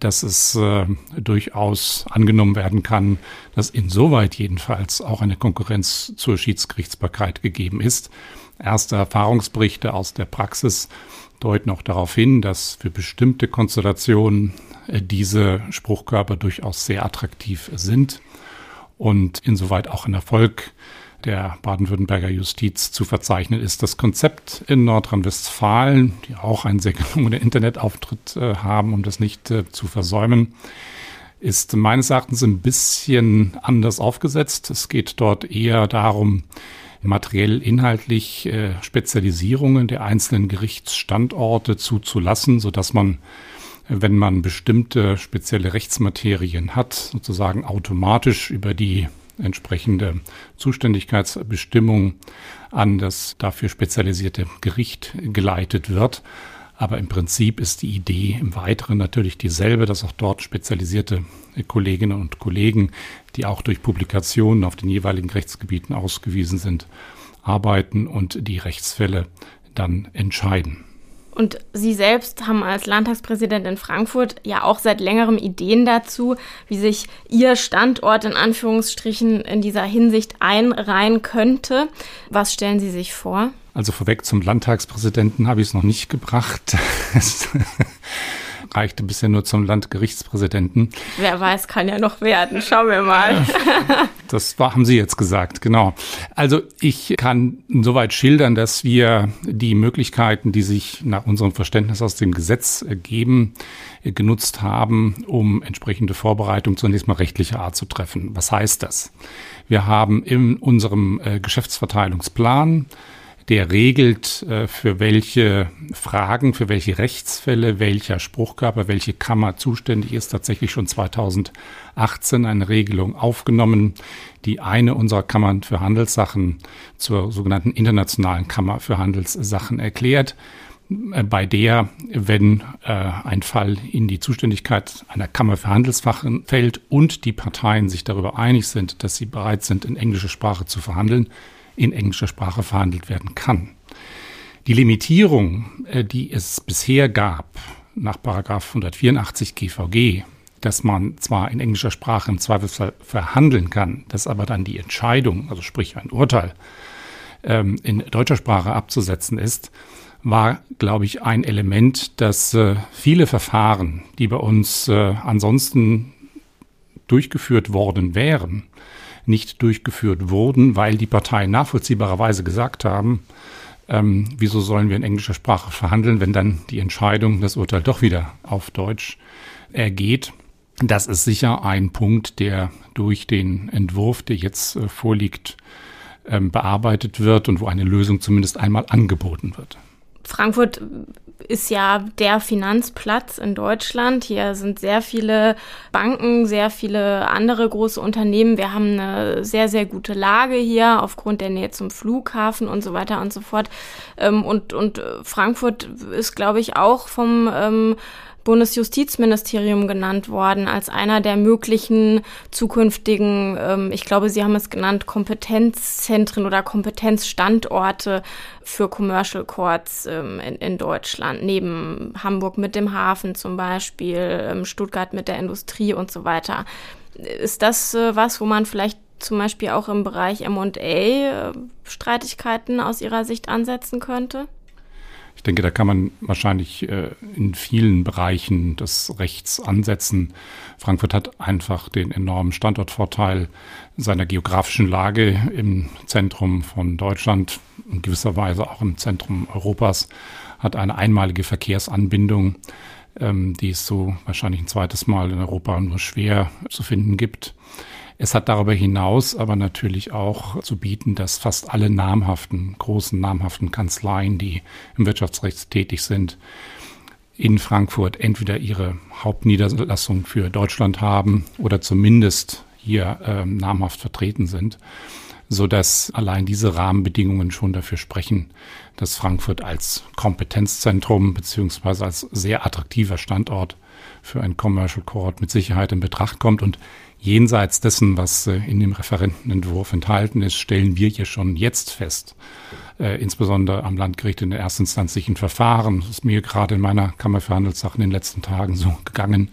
dass es äh, durchaus angenommen werden kann, dass insoweit jedenfalls auch eine Konkurrenz zur Schiedsgerichtsbarkeit gegeben ist. Erste Erfahrungsberichte aus der Praxis deuten auch darauf hin, dass für bestimmte Konstellationen äh, diese Spruchkörper durchaus sehr attraktiv sind und insoweit auch ein Erfolg der baden-württemberger Justiz zu verzeichnen ist. Das Konzept in Nordrhein-Westfalen, die auch einen sehr gelungenen Internetauftritt äh, haben, um das nicht äh, zu versäumen, ist meines Erachtens ein bisschen anders aufgesetzt. Es geht dort eher darum, materiell inhaltlich äh, Spezialisierungen der einzelnen Gerichtsstandorte zuzulassen, so dass man wenn man bestimmte spezielle Rechtsmaterien hat, sozusagen automatisch über die entsprechende Zuständigkeitsbestimmung an das dafür spezialisierte Gericht geleitet wird. Aber im Prinzip ist die Idee im Weiteren natürlich dieselbe, dass auch dort spezialisierte Kolleginnen und Kollegen, die auch durch Publikationen auf den jeweiligen Rechtsgebieten ausgewiesen sind, arbeiten und die Rechtsfälle dann entscheiden. Und Sie selbst haben als Landtagspräsident in Frankfurt ja auch seit längerem Ideen dazu, wie sich Ihr Standort in Anführungsstrichen in dieser Hinsicht einreihen könnte. Was stellen Sie sich vor? Also vorweg zum Landtagspräsidenten habe ich es noch nicht gebracht. reichte bisher nur zum Landgerichtspräsidenten. Wer weiß, kann ja noch werden. Schauen wir mal. Das war, haben Sie jetzt gesagt, genau. Also ich kann soweit schildern, dass wir die Möglichkeiten, die sich nach unserem Verständnis aus dem Gesetz geben, genutzt haben, um entsprechende Vorbereitungen zunächst mal rechtlicher Art zu treffen. Was heißt das? Wir haben in unserem äh, Geschäftsverteilungsplan der regelt, äh, für welche Fragen, für welche Rechtsfälle, welcher Spruchkörper, welche Kammer zuständig ist, tatsächlich schon 2018 eine Regelung aufgenommen, die eine unserer Kammern für Handelssachen zur sogenannten Internationalen Kammer für Handelssachen erklärt äh, bei der, wenn äh, ein Fall in die Zuständigkeit einer Kammer für Handelsfachen fällt und die Parteien sich darüber einig sind, dass sie bereit sind, in englischer Sprache zu verhandeln, in englischer Sprache verhandelt werden kann. Die Limitierung, äh, die es bisher gab nach 184 GVG, dass man zwar in englischer Sprache im Zweifelsfall verhandeln kann, dass aber dann die Entscheidung, also sprich ein Urteil, ähm, in deutscher Sprache abzusetzen ist, war, glaube ich, ein Element, dass äh, viele Verfahren, die bei uns äh, ansonsten durchgeführt worden wären, nicht durchgeführt wurden, weil die Parteien nachvollziehbarerweise gesagt haben, ähm, wieso sollen wir in englischer Sprache verhandeln, wenn dann die Entscheidung, das Urteil doch wieder auf Deutsch ergeht. Das ist sicher ein Punkt, der durch den Entwurf, der jetzt äh, vorliegt, ähm, bearbeitet wird und wo eine Lösung zumindest einmal angeboten wird. Frankfurt ist ja der Finanzplatz in Deutschland. Hier sind sehr viele Banken, sehr viele andere große Unternehmen. Wir haben eine sehr, sehr gute Lage hier aufgrund der Nähe zum Flughafen und so weiter und so fort. Ähm, und, und Frankfurt ist, glaube ich, auch vom ähm, Bundesjustizministerium genannt worden als einer der möglichen zukünftigen, ähm, ich glaube, Sie haben es genannt, Kompetenzzentren oder Kompetenzstandorte für Commercial Courts ähm, in, in, Deutschland, neben Hamburg mit dem Hafen zum Beispiel, ähm, Stuttgart mit der Industrie und so weiter. Ist das äh, was, wo man vielleicht zum Beispiel auch im Bereich MA äh, Streitigkeiten aus Ihrer Sicht ansetzen könnte? Ich denke, da kann man wahrscheinlich äh, in vielen Bereichen des Rechts ansetzen. Frankfurt hat einfach den enormen Standortvorteil seiner geografischen Lage im Zentrum von Deutschland, in gewisser Weise auch im Zentrum Europas, hat eine einmalige Verkehrsanbindung, ähm, die es so wahrscheinlich ein zweites Mal in Europa nur schwer zu finden gibt. Es hat darüber hinaus aber natürlich auch zu bieten, dass fast alle namhaften, großen namhaften Kanzleien, die im Wirtschaftsrecht tätig sind, in Frankfurt entweder ihre Hauptniederlassung für Deutschland haben oder zumindest hier ähm, namhaft vertreten sind, so dass allein diese Rahmenbedingungen schon dafür sprechen, dass Frankfurt als Kompetenzzentrum beziehungsweise als sehr attraktiver Standort für ein Commercial Court mit Sicherheit in Betracht kommt. Und jenseits dessen, was äh, in dem Referentenentwurf enthalten ist, stellen wir hier schon jetzt fest, äh, insbesondere am Landgericht in der erstinstanzlichen Verfahren, das ist mir gerade in meiner Kammer für Handelssachen in den letzten Tagen so gegangen,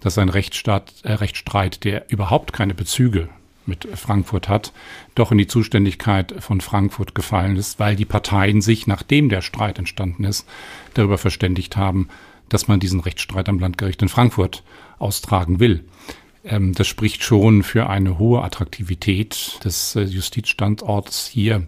dass ein Rechtsstaat, äh, Rechtsstreit, der überhaupt keine Bezüge mit Frankfurt hat, doch in die Zuständigkeit von Frankfurt gefallen ist, weil die Parteien sich, nachdem der Streit entstanden ist, darüber verständigt haben, dass man diesen Rechtsstreit am Landgericht in Frankfurt austragen will. Ähm, das spricht schon für eine hohe Attraktivität des äh, Justizstandorts hier.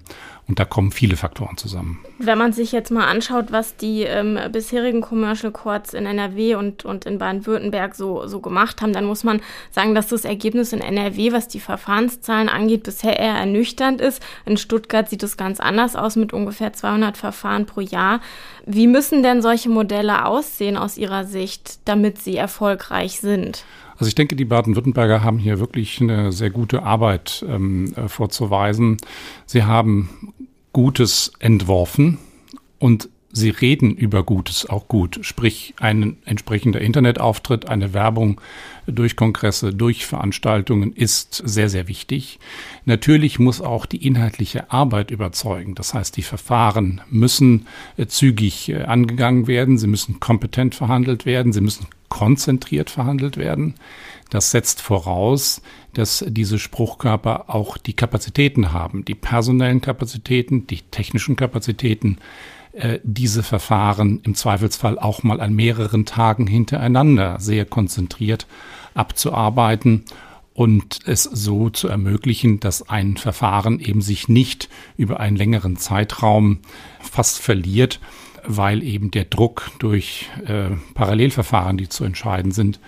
Und da kommen viele Faktoren zusammen. Wenn man sich jetzt mal anschaut, was die ähm, bisherigen Commercial Courts in NRW und, und in Baden-Württemberg so, so gemacht haben, dann muss man sagen, dass das Ergebnis in NRW, was die Verfahrenszahlen angeht, bisher eher ernüchternd ist. In Stuttgart sieht es ganz anders aus mit ungefähr 200 Verfahren pro Jahr. Wie müssen denn solche Modelle aussehen aus Ihrer Sicht, damit sie erfolgreich sind? Also ich denke, die Baden-Württemberger haben hier wirklich eine sehr gute Arbeit ähm, äh, vorzuweisen. Sie haben Gutes entworfen und sie reden über Gutes auch gut. Sprich, ein entsprechender Internetauftritt, eine Werbung durch Kongresse, durch Veranstaltungen ist sehr, sehr wichtig. Natürlich muss auch die inhaltliche Arbeit überzeugen. Das heißt, die Verfahren müssen äh, zügig äh, angegangen werden, sie müssen kompetent verhandelt werden, sie müssen konzentriert verhandelt werden. Das setzt voraus, dass diese Spruchkörper auch die Kapazitäten haben, die personellen Kapazitäten, die technischen Kapazitäten, äh, diese Verfahren im Zweifelsfall auch mal an mehreren Tagen hintereinander sehr konzentriert abzuarbeiten und es so zu ermöglichen, dass ein Verfahren eben sich nicht über einen längeren Zeitraum fast verliert, weil eben der Druck durch äh, Parallelverfahren, die zu entscheiden sind,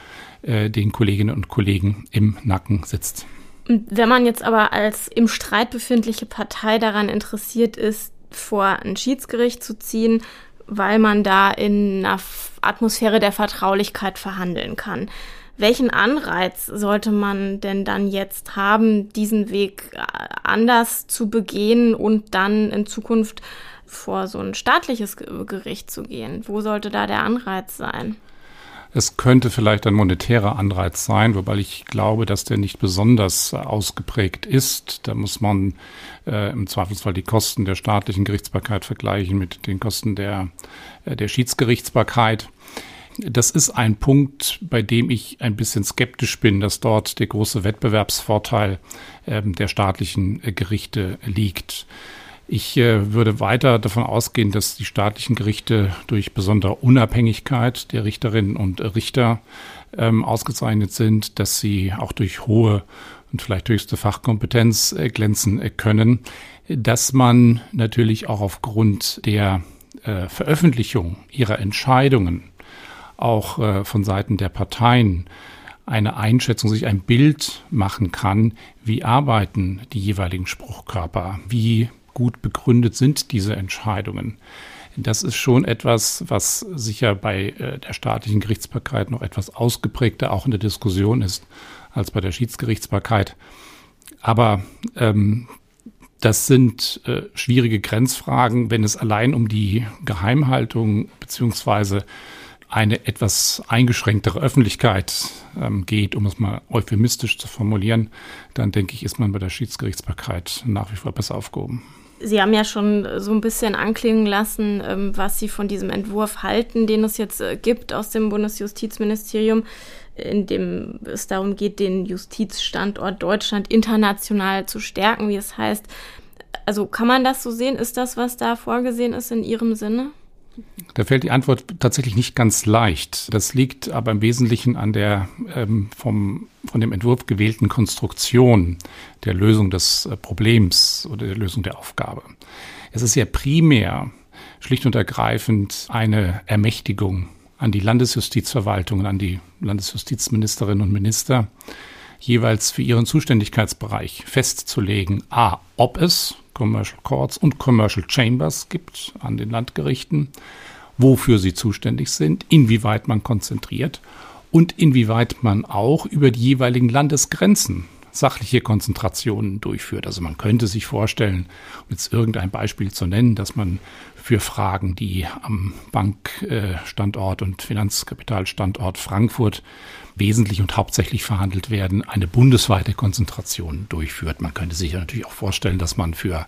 äh, den Kolleginnen und Kollegen im Nacken sitzt. Wenn man jetzt aber als im Streit befindliche Partei daran interessiert ist, vor ein Schiedsgericht zu ziehen, weil man da in einer Atmosphäre der Vertraulichkeit verhandeln kann. Welchen Anreiz sollte man denn dann jetzt haben, diesen Weg äh, anders zu begehen und dann in Zukunft vor so ein staatliches Gericht zu gehen? Wo sollte da der Anreiz sein? Es könnte vielleicht ein monetärer Anreiz sein, wobei ich glaube, dass der nicht besonders ausgeprägt ist. Da muss man äh, im Zweifelsfall die Kosten der staatlichen Gerichtsbarkeit vergleichen mit den Kosten der, äh, der Schiedsgerichtsbarkeit. Das ist ein Punkt, bei dem ich ein bisschen skeptisch bin, dass dort der große Wettbewerbsvorteil äh, der staatlichen äh, Gerichte liegt. Ich äh, würde weiter davon ausgehen, dass die staatlichen Gerichte durch besondere Unabhängigkeit der Richterinnen und Richter ähm, ausgezeichnet sind, dass sie auch durch hohe und vielleicht höchste Fachkompetenz äh, glänzen äh, können, dass man natürlich auch aufgrund der äh, Veröffentlichung ihrer Entscheidungen auch äh, von Seiten der Parteien eine Einschätzung, sich ein Bild machen kann, wie arbeiten die jeweiligen Spruchkörper, wie gut begründet sind diese Entscheidungen. Das ist schon etwas, was sicher bei äh, der staatlichen Gerichtsbarkeit noch etwas ausgeprägter auch in der Diskussion ist als bei der Schiedsgerichtsbarkeit. Aber ähm, das sind äh, schwierige Grenzfragen, wenn es allein um die Geheimhaltung beziehungsweise eine etwas eingeschränktere Öffentlichkeit ähm, geht, um es mal euphemistisch zu formulieren, dann denke ich, ist man bei der Schiedsgerichtsbarkeit nach wie vor besser aufgehoben. Sie haben ja schon so ein bisschen anklingen lassen, ähm, was Sie von diesem Entwurf halten, den es jetzt äh, gibt aus dem Bundesjustizministerium, in dem es darum geht, den Justizstandort Deutschland international zu stärken, wie es heißt. Also kann man das so sehen? Ist das, was da vorgesehen ist, in Ihrem Sinne? Da fällt die Antwort tatsächlich nicht ganz leicht. Das liegt aber im Wesentlichen an der ähm, vom, von dem Entwurf gewählten Konstruktion der Lösung des äh, Problems oder der Lösung der Aufgabe. Es ist ja primär schlicht und ergreifend eine Ermächtigung an die Landesjustizverwaltung, an die Landesjustizministerinnen und Minister, jeweils für ihren Zuständigkeitsbereich festzulegen, a, ob es Commercial Courts und Commercial Chambers gibt an den Landgerichten, wofür sie zuständig sind, inwieweit man konzentriert und inwieweit man auch über die jeweiligen Landesgrenzen sachliche Konzentrationen durchführt. Also man könnte sich vorstellen, um jetzt irgendein Beispiel zu nennen, dass man für Fragen, die am Bankstandort und Finanzkapitalstandort Frankfurt wesentlich und hauptsächlich verhandelt werden, eine bundesweite Konzentration durchführt. Man könnte sich natürlich auch vorstellen, dass man für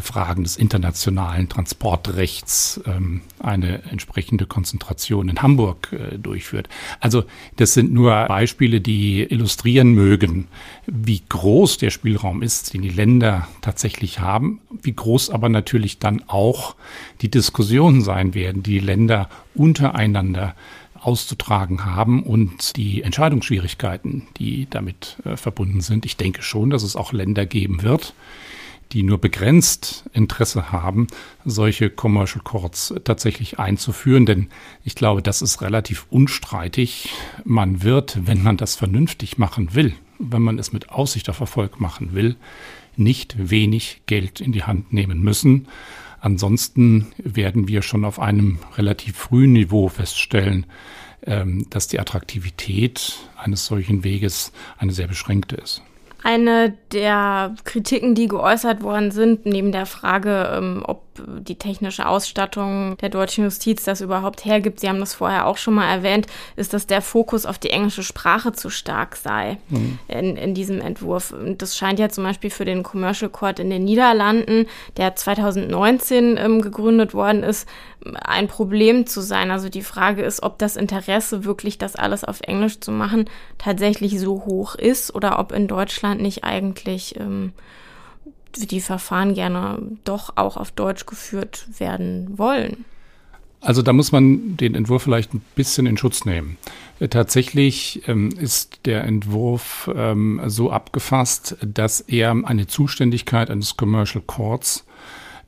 Fragen des internationalen Transportrechts ähm, eine entsprechende Konzentration in Hamburg äh, durchführt. Also das sind nur Beispiele, die illustrieren mögen, wie groß der Spielraum ist, den die Länder tatsächlich haben, wie groß aber natürlich dann auch die Diskussionen sein werden, die, die Länder untereinander auszutragen haben und die Entscheidungsschwierigkeiten, die damit äh, verbunden sind. Ich denke schon, dass es auch Länder geben wird, die nur begrenzt Interesse haben, solche Commercial Courts tatsächlich einzuführen. Denn ich glaube, das ist relativ unstreitig. Man wird, wenn man das vernünftig machen will, wenn man es mit Aussicht auf Erfolg machen will, nicht wenig Geld in die Hand nehmen müssen. Ansonsten werden wir schon auf einem relativ frühen Niveau feststellen, ähm, dass die Attraktivität eines solchen Weges eine sehr beschränkte ist. Eine der Kritiken, die geäußert worden sind, neben der Frage, ähm, ob die technische Ausstattung der deutschen Justiz das überhaupt hergibt, Sie haben das vorher auch schon mal erwähnt, ist, dass der Fokus auf die englische Sprache zu stark sei mhm. in, in diesem Entwurf. Und das scheint ja zum Beispiel für den Commercial Court in den Niederlanden, der 2019 ähm, gegründet worden ist, ein Problem zu sein. Also die Frage ist, ob das Interesse wirklich, das alles auf Englisch zu machen, tatsächlich so hoch ist oder ob in Deutschland nicht eigentlich ähm, die Verfahren gerne doch auch auf Deutsch geführt werden wollen. Also da muss man den Entwurf vielleicht ein bisschen in Schutz nehmen. Äh, tatsächlich ähm, ist der Entwurf ähm, so abgefasst, dass er eine Zuständigkeit eines Commercial Courts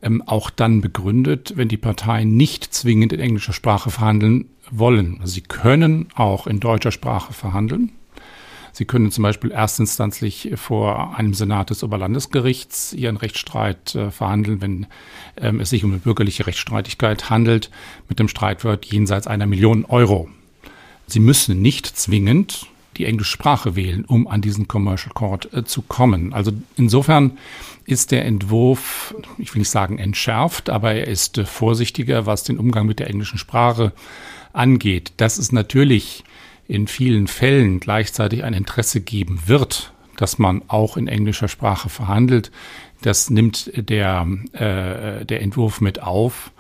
ähm, auch dann begründet, wenn die Parteien nicht zwingend in englischer Sprache verhandeln wollen. Also sie können auch in deutscher Sprache verhandeln. Sie können zum Beispiel erstinstanzlich vor einem Senat des Oberlandesgerichts Ihren Rechtsstreit äh, verhandeln, wenn ähm, es sich um eine bürgerliche Rechtsstreitigkeit handelt, mit dem Streitwert jenseits einer Million Euro. Sie müssen nicht zwingend die englische Sprache wählen, um an diesen Commercial Court äh, zu kommen. Also insofern ist der Entwurf, ich will nicht sagen entschärft, aber er ist äh, vorsichtiger, was den Umgang mit der englischen Sprache angeht. Das ist natürlich in vielen Fällen gleichzeitig ein Interesse geben wird, dass man auch in englischer Sprache verhandelt. Das nimmt der, äh, der Entwurf mit auf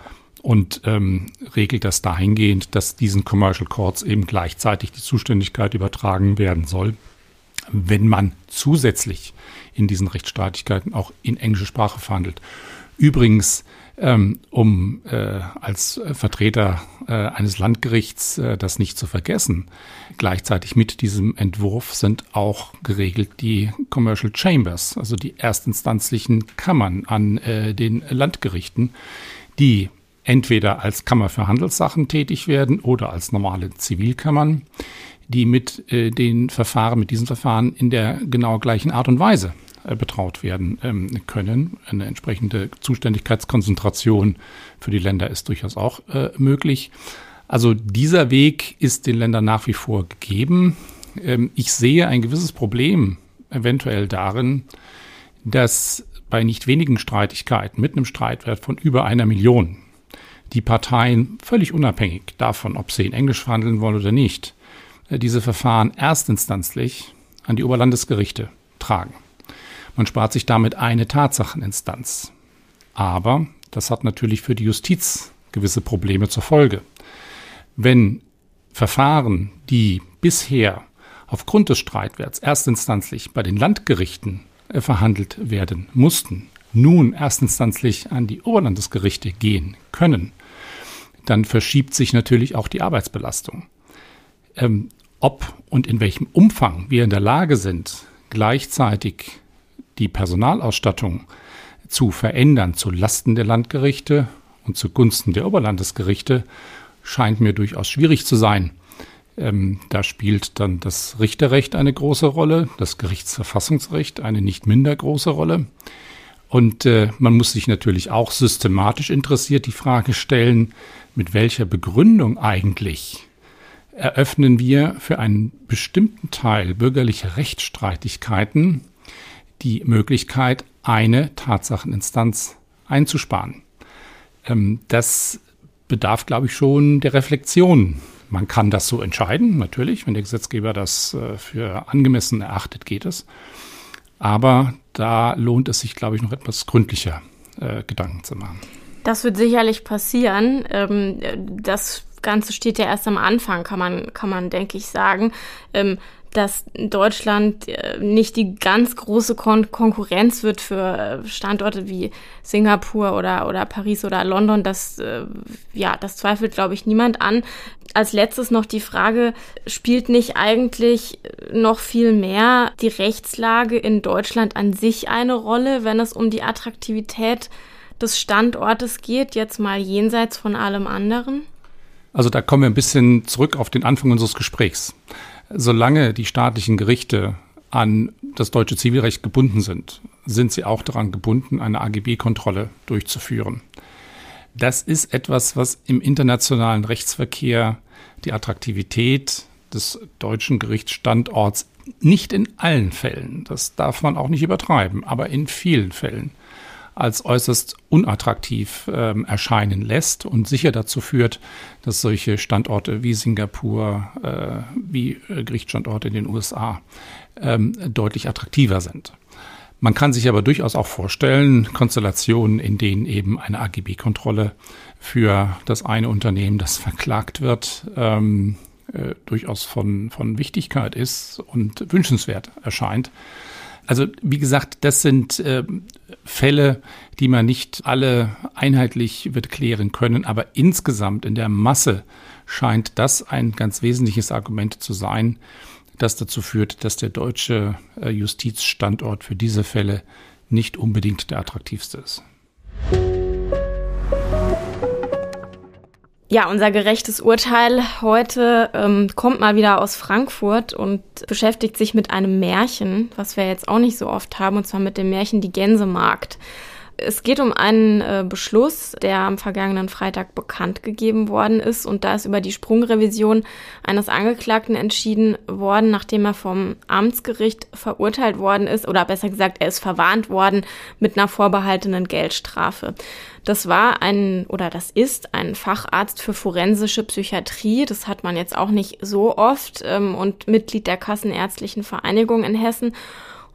und ähm, regelt das dahingehend, dass diesen Commercial Courts eben gleichzeitig die Zuständigkeit übertragen werden soll, wenn man zusätzlich in diesen Rechtsstreitigkeiten auch in englischer Sprache verhandelt. Übrigens ähm, um äh, als Vertreter äh, eines Landgerichts äh, das nicht zu vergessen. Gleichzeitig mit diesem Entwurf sind auch geregelt die Commercial Chambers, also die erstinstanzlichen Kammern an äh, den Landgerichten, die entweder als Kammer für Handelssachen tätig werden oder als normale Zivilkammern, die mit äh, den Verfahren, mit diesen Verfahren in der genau gleichen Art und Weise äh, betraut werden ähm, können. Eine entsprechende Zuständigkeitskonzentration für die Länder ist durchaus auch äh, möglich. Also dieser Weg ist den Ländern nach wie vor gegeben. Ähm, ich sehe ein gewisses Problem eventuell darin, dass bei nicht wenigen Streitigkeiten mit einem Streitwert von über einer Million die Parteien völlig unabhängig davon, ob sie in Englisch verhandeln wollen oder nicht, äh, diese Verfahren erstinstanzlich an die Oberlandesgerichte tragen. Man spart sich damit eine Tatsacheninstanz. Aber das hat natürlich für die Justiz gewisse Probleme zur Folge. Wenn Verfahren, die bisher aufgrund des Streitwerts erstinstanzlich bei den Landgerichten äh, verhandelt werden mussten, nun erstinstanzlich an die Oberlandesgerichte gehen können, dann verschiebt sich natürlich auch die Arbeitsbelastung. Ähm, ob und in welchem Umfang wir in der Lage sind, gleichzeitig die Personalausstattung zu verändern zu Lasten der Landgerichte und zugunsten der Oberlandesgerichte, scheint mir durchaus schwierig zu sein. Ähm, da spielt dann das Richterrecht eine große Rolle, das Gerichtsverfassungsrecht eine nicht minder große Rolle. Und äh, man muss sich natürlich auch systematisch interessiert die Frage stellen, mit welcher Begründung eigentlich eröffnen wir für einen bestimmten Teil bürgerlicher Rechtsstreitigkeiten die Möglichkeit, eine Tatsacheninstanz einzusparen. Ähm, das bedarf, glaube ich, schon der Reflexion. Man kann das so entscheiden, natürlich, wenn der Gesetzgeber das äh, für angemessen erachtet, geht es. Aber da lohnt es sich, glaube ich, noch etwas gründlicher äh, Gedanken zu machen. Das wird sicherlich passieren. Ähm, das Ganze steht ja erst am Anfang, kann man, kann man, denke ich, sagen. Ähm, dass Deutschland äh, nicht die ganz große Kon Konkurrenz wird für äh, Standorte wie Singapur oder, oder Paris oder London, das, äh, ja, das zweifelt, glaube ich, niemand an. Als letztes noch die Frage, spielt nicht eigentlich noch viel mehr die Rechtslage in Deutschland an sich eine Rolle, wenn es um die Attraktivität des Standortes geht, jetzt mal jenseits von allem anderen? Also da kommen wir ein bisschen zurück auf den Anfang unseres Gesprächs solange die staatlichen Gerichte an das deutsche Zivilrecht gebunden sind, sind sie auch daran gebunden, eine AGB-Kontrolle durchzuführen. Das ist etwas, was im internationalen Rechtsverkehr die Attraktivität des deutschen Gerichtsstandorts nicht in allen Fällen, das darf man auch nicht übertreiben, aber in vielen Fällen als äußerst unattraktiv ähm, erscheinen lässt und sicher dazu führt, dass solche Standorte wie Singapur, äh, wie äh, Gerichtsstandorte in den USA ähm, deutlich attraktiver sind. Man kann sich aber durchaus auch vorstellen, Konstellationen, in denen eben eine AGB-Kontrolle für das eine Unternehmen, das verklagt wird, ähm, äh, durchaus von, von Wichtigkeit ist und wünschenswert erscheint. Also wie gesagt, das sind äh, Fälle, die man nicht alle einheitlich wird klären können, aber insgesamt in der Masse scheint das ein ganz wesentliches Argument zu sein, das dazu führt, dass der deutsche äh, Justizstandort für diese Fälle nicht unbedingt der attraktivste ist. Ja, unser gerechtes Urteil heute ähm, kommt mal wieder aus Frankfurt und beschäftigt sich mit einem Märchen, was wir jetzt auch nicht so oft haben, und zwar mit dem Märchen Die Gänsemarkt. Es geht um einen äh, Beschluss, der am vergangenen Freitag bekannt gegeben worden ist. Und da ist über die Sprungrevision eines Angeklagten entschieden worden, nachdem er vom Amtsgericht verurteilt worden ist, oder besser gesagt, er ist verwarnt worden mit einer vorbehaltenen Geldstrafe. Das war ein, oder das ist ein Facharzt für forensische Psychiatrie. Das hat man jetzt auch nicht so oft ähm, und Mitglied der Kassenärztlichen Vereinigung in Hessen.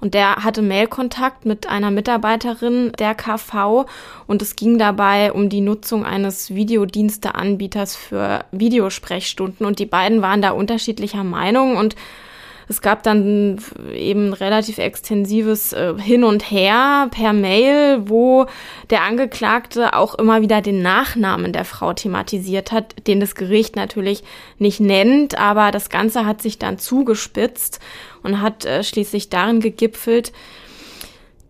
Und der hatte Mailkontakt mit einer Mitarbeiterin der KV und es ging dabei um die Nutzung eines Videodiensteanbieters für Videosprechstunden und die beiden waren da unterschiedlicher Meinung und es gab dann eben relativ extensives äh, Hin und Her per Mail, wo der Angeklagte auch immer wieder den Nachnamen der Frau thematisiert hat, den das Gericht natürlich nicht nennt, aber das Ganze hat sich dann zugespitzt und hat äh, schließlich darin gegipfelt,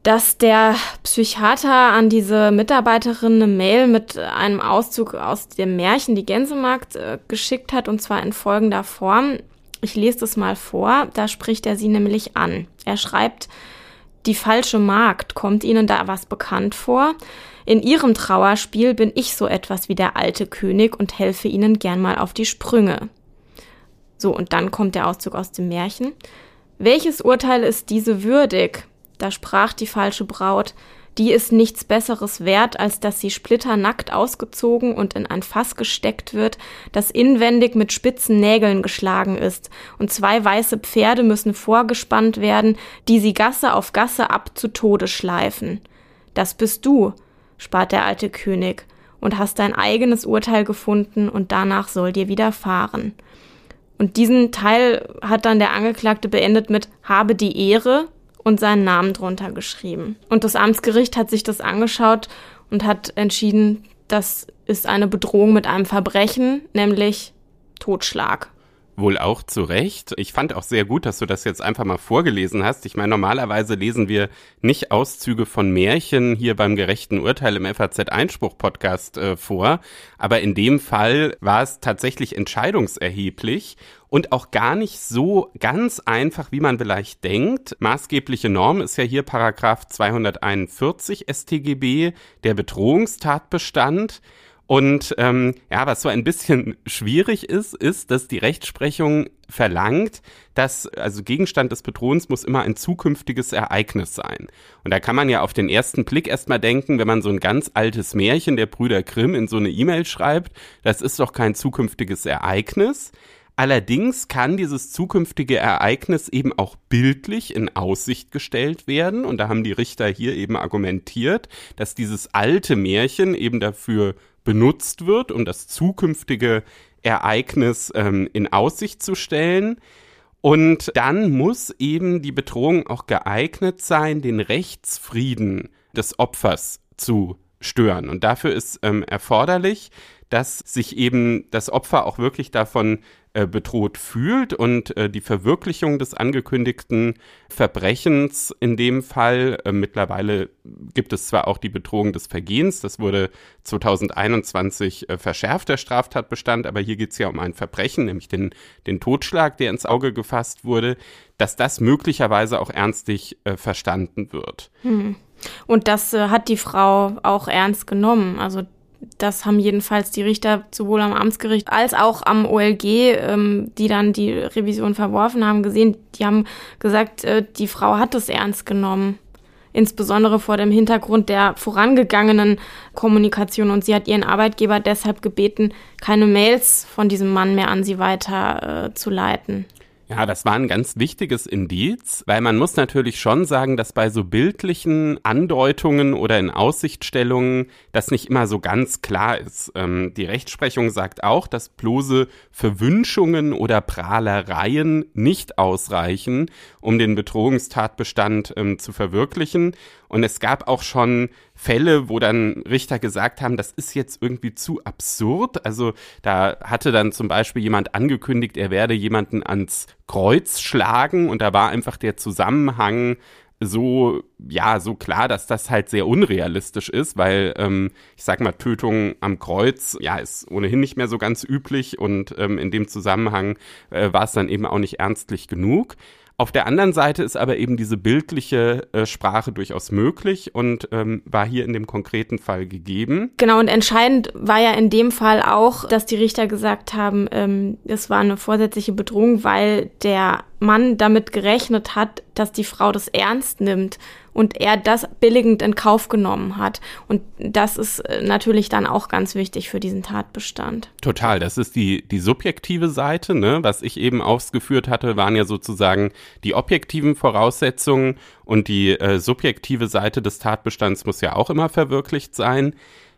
dass der Psychiater an diese Mitarbeiterin eine Mail mit einem Auszug aus dem Märchen Die Gänsemarkt äh, geschickt hat und zwar in folgender Form. Ich lese das mal vor, da spricht er sie nämlich an. Er schreibt, die falsche Magd, kommt Ihnen da was bekannt vor? In Ihrem Trauerspiel bin ich so etwas wie der alte König und helfe Ihnen gern mal auf die Sprünge. So, und dann kommt der Auszug aus dem Märchen. Welches Urteil ist diese würdig? Da sprach die falsche Braut, die ist nichts Besseres wert, als dass sie splitternackt ausgezogen und in ein Fass gesteckt wird, das inwendig mit spitzen Nägeln geschlagen ist, und zwei weiße Pferde müssen vorgespannt werden, die sie Gasse auf Gasse ab zu Tode schleifen. Das bist du, spart der alte König, und hast dein eigenes Urteil gefunden, und danach soll dir widerfahren. Und diesen Teil hat dann der Angeklagte beendet mit habe die Ehre, und seinen Namen drunter geschrieben. Und das Amtsgericht hat sich das angeschaut und hat entschieden, das ist eine Bedrohung mit einem Verbrechen, nämlich Totschlag. Wohl auch zu Recht. Ich fand auch sehr gut, dass du das jetzt einfach mal vorgelesen hast. Ich meine, normalerweise lesen wir nicht Auszüge von Märchen hier beim gerechten Urteil im FAZ Einspruch Podcast äh, vor. Aber in dem Fall war es tatsächlich entscheidungserheblich und auch gar nicht so ganz einfach, wie man vielleicht denkt. Maßgebliche Norm ist ja hier Paragraph 241 StGB, der Bedrohungstatbestand. Und ähm, ja, was so ein bisschen schwierig ist, ist, dass die Rechtsprechung verlangt, dass also Gegenstand des Bedrohens muss immer ein zukünftiges Ereignis sein. Und da kann man ja auf den ersten Blick erstmal denken, wenn man so ein ganz altes Märchen der Brüder Grimm in so eine E-Mail schreibt, das ist doch kein zukünftiges Ereignis. Allerdings kann dieses zukünftige Ereignis eben auch bildlich in Aussicht gestellt werden. Und da haben die Richter hier eben argumentiert, dass dieses alte Märchen eben dafür benutzt wird, um das zukünftige Ereignis ähm, in Aussicht zu stellen. Und dann muss eben die Bedrohung auch geeignet sein, den Rechtsfrieden des Opfers zu stören. Und dafür ist ähm, erforderlich, dass sich eben das Opfer auch wirklich davon äh, bedroht fühlt und äh, die Verwirklichung des angekündigten Verbrechens in dem Fall, äh, mittlerweile gibt es zwar auch die Bedrohung des Vergehens, das wurde 2021 äh, verschärft, der Straftatbestand, aber hier geht es ja um ein Verbrechen, nämlich den, den Totschlag, der ins Auge gefasst wurde, dass das möglicherweise auch ernstlich äh, verstanden wird. Hm. Und das hat die Frau auch ernst genommen. Also das haben jedenfalls die Richter sowohl am Amtsgericht als auch am OLG, ähm, die dann die Revision verworfen haben, gesehen. Die haben gesagt, äh, die Frau hat es ernst genommen. Insbesondere vor dem Hintergrund der vorangegangenen Kommunikation. Und sie hat ihren Arbeitgeber deshalb gebeten, keine Mails von diesem Mann mehr an sie weiter äh, zu leiten. Ja, das war ein ganz wichtiges Indiz, weil man muss natürlich schon sagen, dass bei so bildlichen Andeutungen oder in Aussichtstellungen das nicht immer so ganz klar ist. Ähm, die Rechtsprechung sagt auch, dass bloße Verwünschungen oder Prahlereien nicht ausreichen, um den Bedrohungstatbestand ähm, zu verwirklichen. Und es gab auch schon Fälle, wo dann Richter gesagt haben, das ist jetzt irgendwie zu absurd. Also da hatte dann zum Beispiel jemand angekündigt, er werde jemanden ans Kreuz schlagen und da war einfach der Zusammenhang so, ja, so klar, dass das halt sehr unrealistisch ist, weil, ähm, ich sag mal, Tötung am Kreuz, ja, ist ohnehin nicht mehr so ganz üblich und ähm, in dem Zusammenhang äh, war es dann eben auch nicht ernstlich genug. Auf der anderen Seite ist aber eben diese bildliche äh, Sprache durchaus möglich und ähm, war hier in dem konkreten Fall gegeben. Genau, und entscheidend war ja in dem Fall auch, dass die Richter gesagt haben, ähm, es war eine vorsätzliche Bedrohung, weil der Mann damit gerechnet hat, dass die Frau das ernst nimmt und er das billigend in Kauf genommen hat. Und das ist äh, natürlich dann auch ganz wichtig für diesen Tatbestand. Total, das ist die, die subjektive Seite. Ne? Was ich eben ausgeführt hatte, waren ja sozusagen die objektiven Voraussetzungen und die äh, subjektive Seite des Tatbestands muss ja auch immer verwirklicht sein.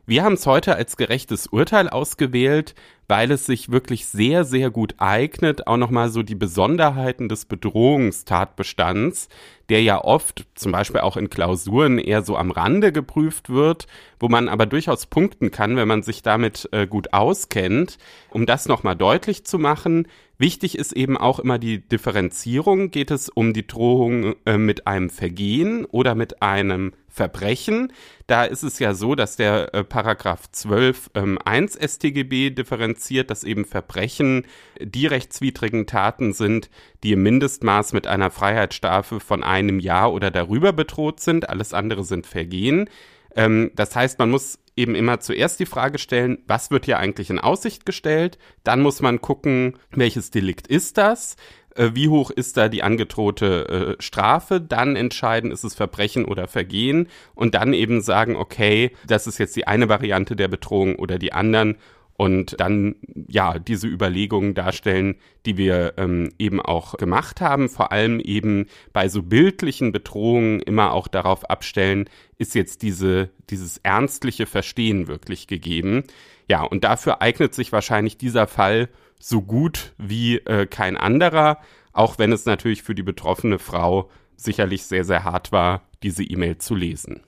Wir haben es heute als gerechtes Urteil ausgewählt, weil es sich wirklich sehr, sehr gut eignet, auch nochmal so die Besonderheiten des Bedrohungstatbestands, der ja oft, zum Beispiel auch in Klausuren, eher so am Rande geprüft wird, wo man aber durchaus punkten kann, wenn man sich damit äh, gut auskennt. Um das nochmal deutlich zu machen, Wichtig ist eben auch immer die Differenzierung. Geht es um die Drohung äh, mit einem Vergehen oder mit einem Verbrechen? Da ist es ja so, dass der äh, Paragraph 12 ähm, 1 StGB differenziert, dass eben Verbrechen die rechtswidrigen Taten sind, die im Mindestmaß mit einer Freiheitsstrafe von einem Jahr oder darüber bedroht sind. Alles andere sind Vergehen. Ähm, das heißt, man muss eben immer zuerst die Frage stellen, was wird hier eigentlich in Aussicht gestellt? Dann muss man gucken, welches Delikt ist das? Äh, wie hoch ist da die angedrohte äh, Strafe? Dann entscheiden, ist es Verbrechen oder Vergehen? Und dann eben sagen, okay, das ist jetzt die eine Variante der Bedrohung oder die anderen und dann ja diese Überlegungen darstellen, die wir ähm, eben auch gemacht haben, vor allem eben bei so bildlichen Bedrohungen immer auch darauf abstellen, ist jetzt diese, dieses ernstliche Verstehen wirklich gegeben. Ja, und dafür eignet sich wahrscheinlich dieser Fall so gut wie äh, kein anderer, auch wenn es natürlich für die betroffene Frau sicherlich sehr, sehr hart war, diese E-Mail zu lesen.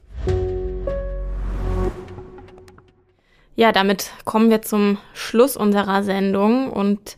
Ja, damit kommen wir zum Schluss unserer Sendung und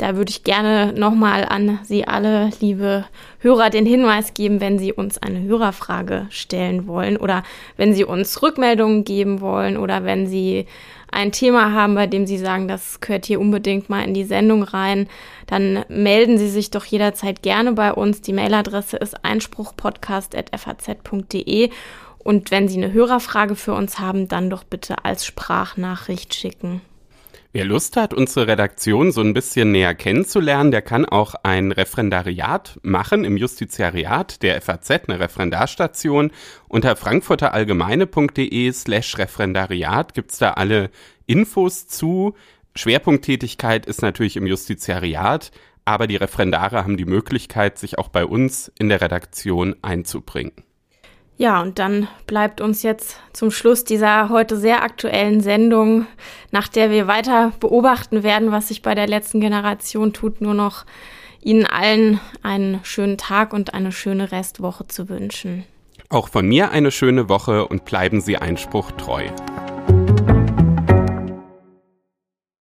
Da würde ich gerne nochmal an Sie alle, liebe Hörer, den Hinweis geben, wenn Sie uns eine Hörerfrage stellen wollen oder wenn Sie uns Rückmeldungen geben wollen oder wenn Sie ein Thema haben, bei dem Sie sagen, das gehört hier unbedingt mal in die Sendung rein, dann melden Sie sich doch jederzeit gerne bei uns. Die Mailadresse ist einspruchpodcast.faz.de und wenn Sie eine Hörerfrage für uns haben, dann doch bitte als Sprachnachricht schicken. Wer Lust hat, unsere Redaktion so ein bisschen näher kennenzulernen, der kann auch ein Referendariat machen im Justiziariat der FAZ, eine Referendarstation. Unter frankfurterallgemeine.de slash Referendariat gibt's da alle Infos zu. Schwerpunkttätigkeit ist natürlich im Justiziariat, aber die Referendare haben die Möglichkeit, sich auch bei uns in der Redaktion einzubringen. Ja, und dann bleibt uns jetzt zum Schluss dieser heute sehr aktuellen Sendung, nach der wir weiter beobachten werden, was sich bei der letzten Generation tut, nur noch Ihnen allen einen schönen Tag und eine schöne Restwoche zu wünschen. Auch von mir eine schöne Woche und bleiben Sie Einspruch treu.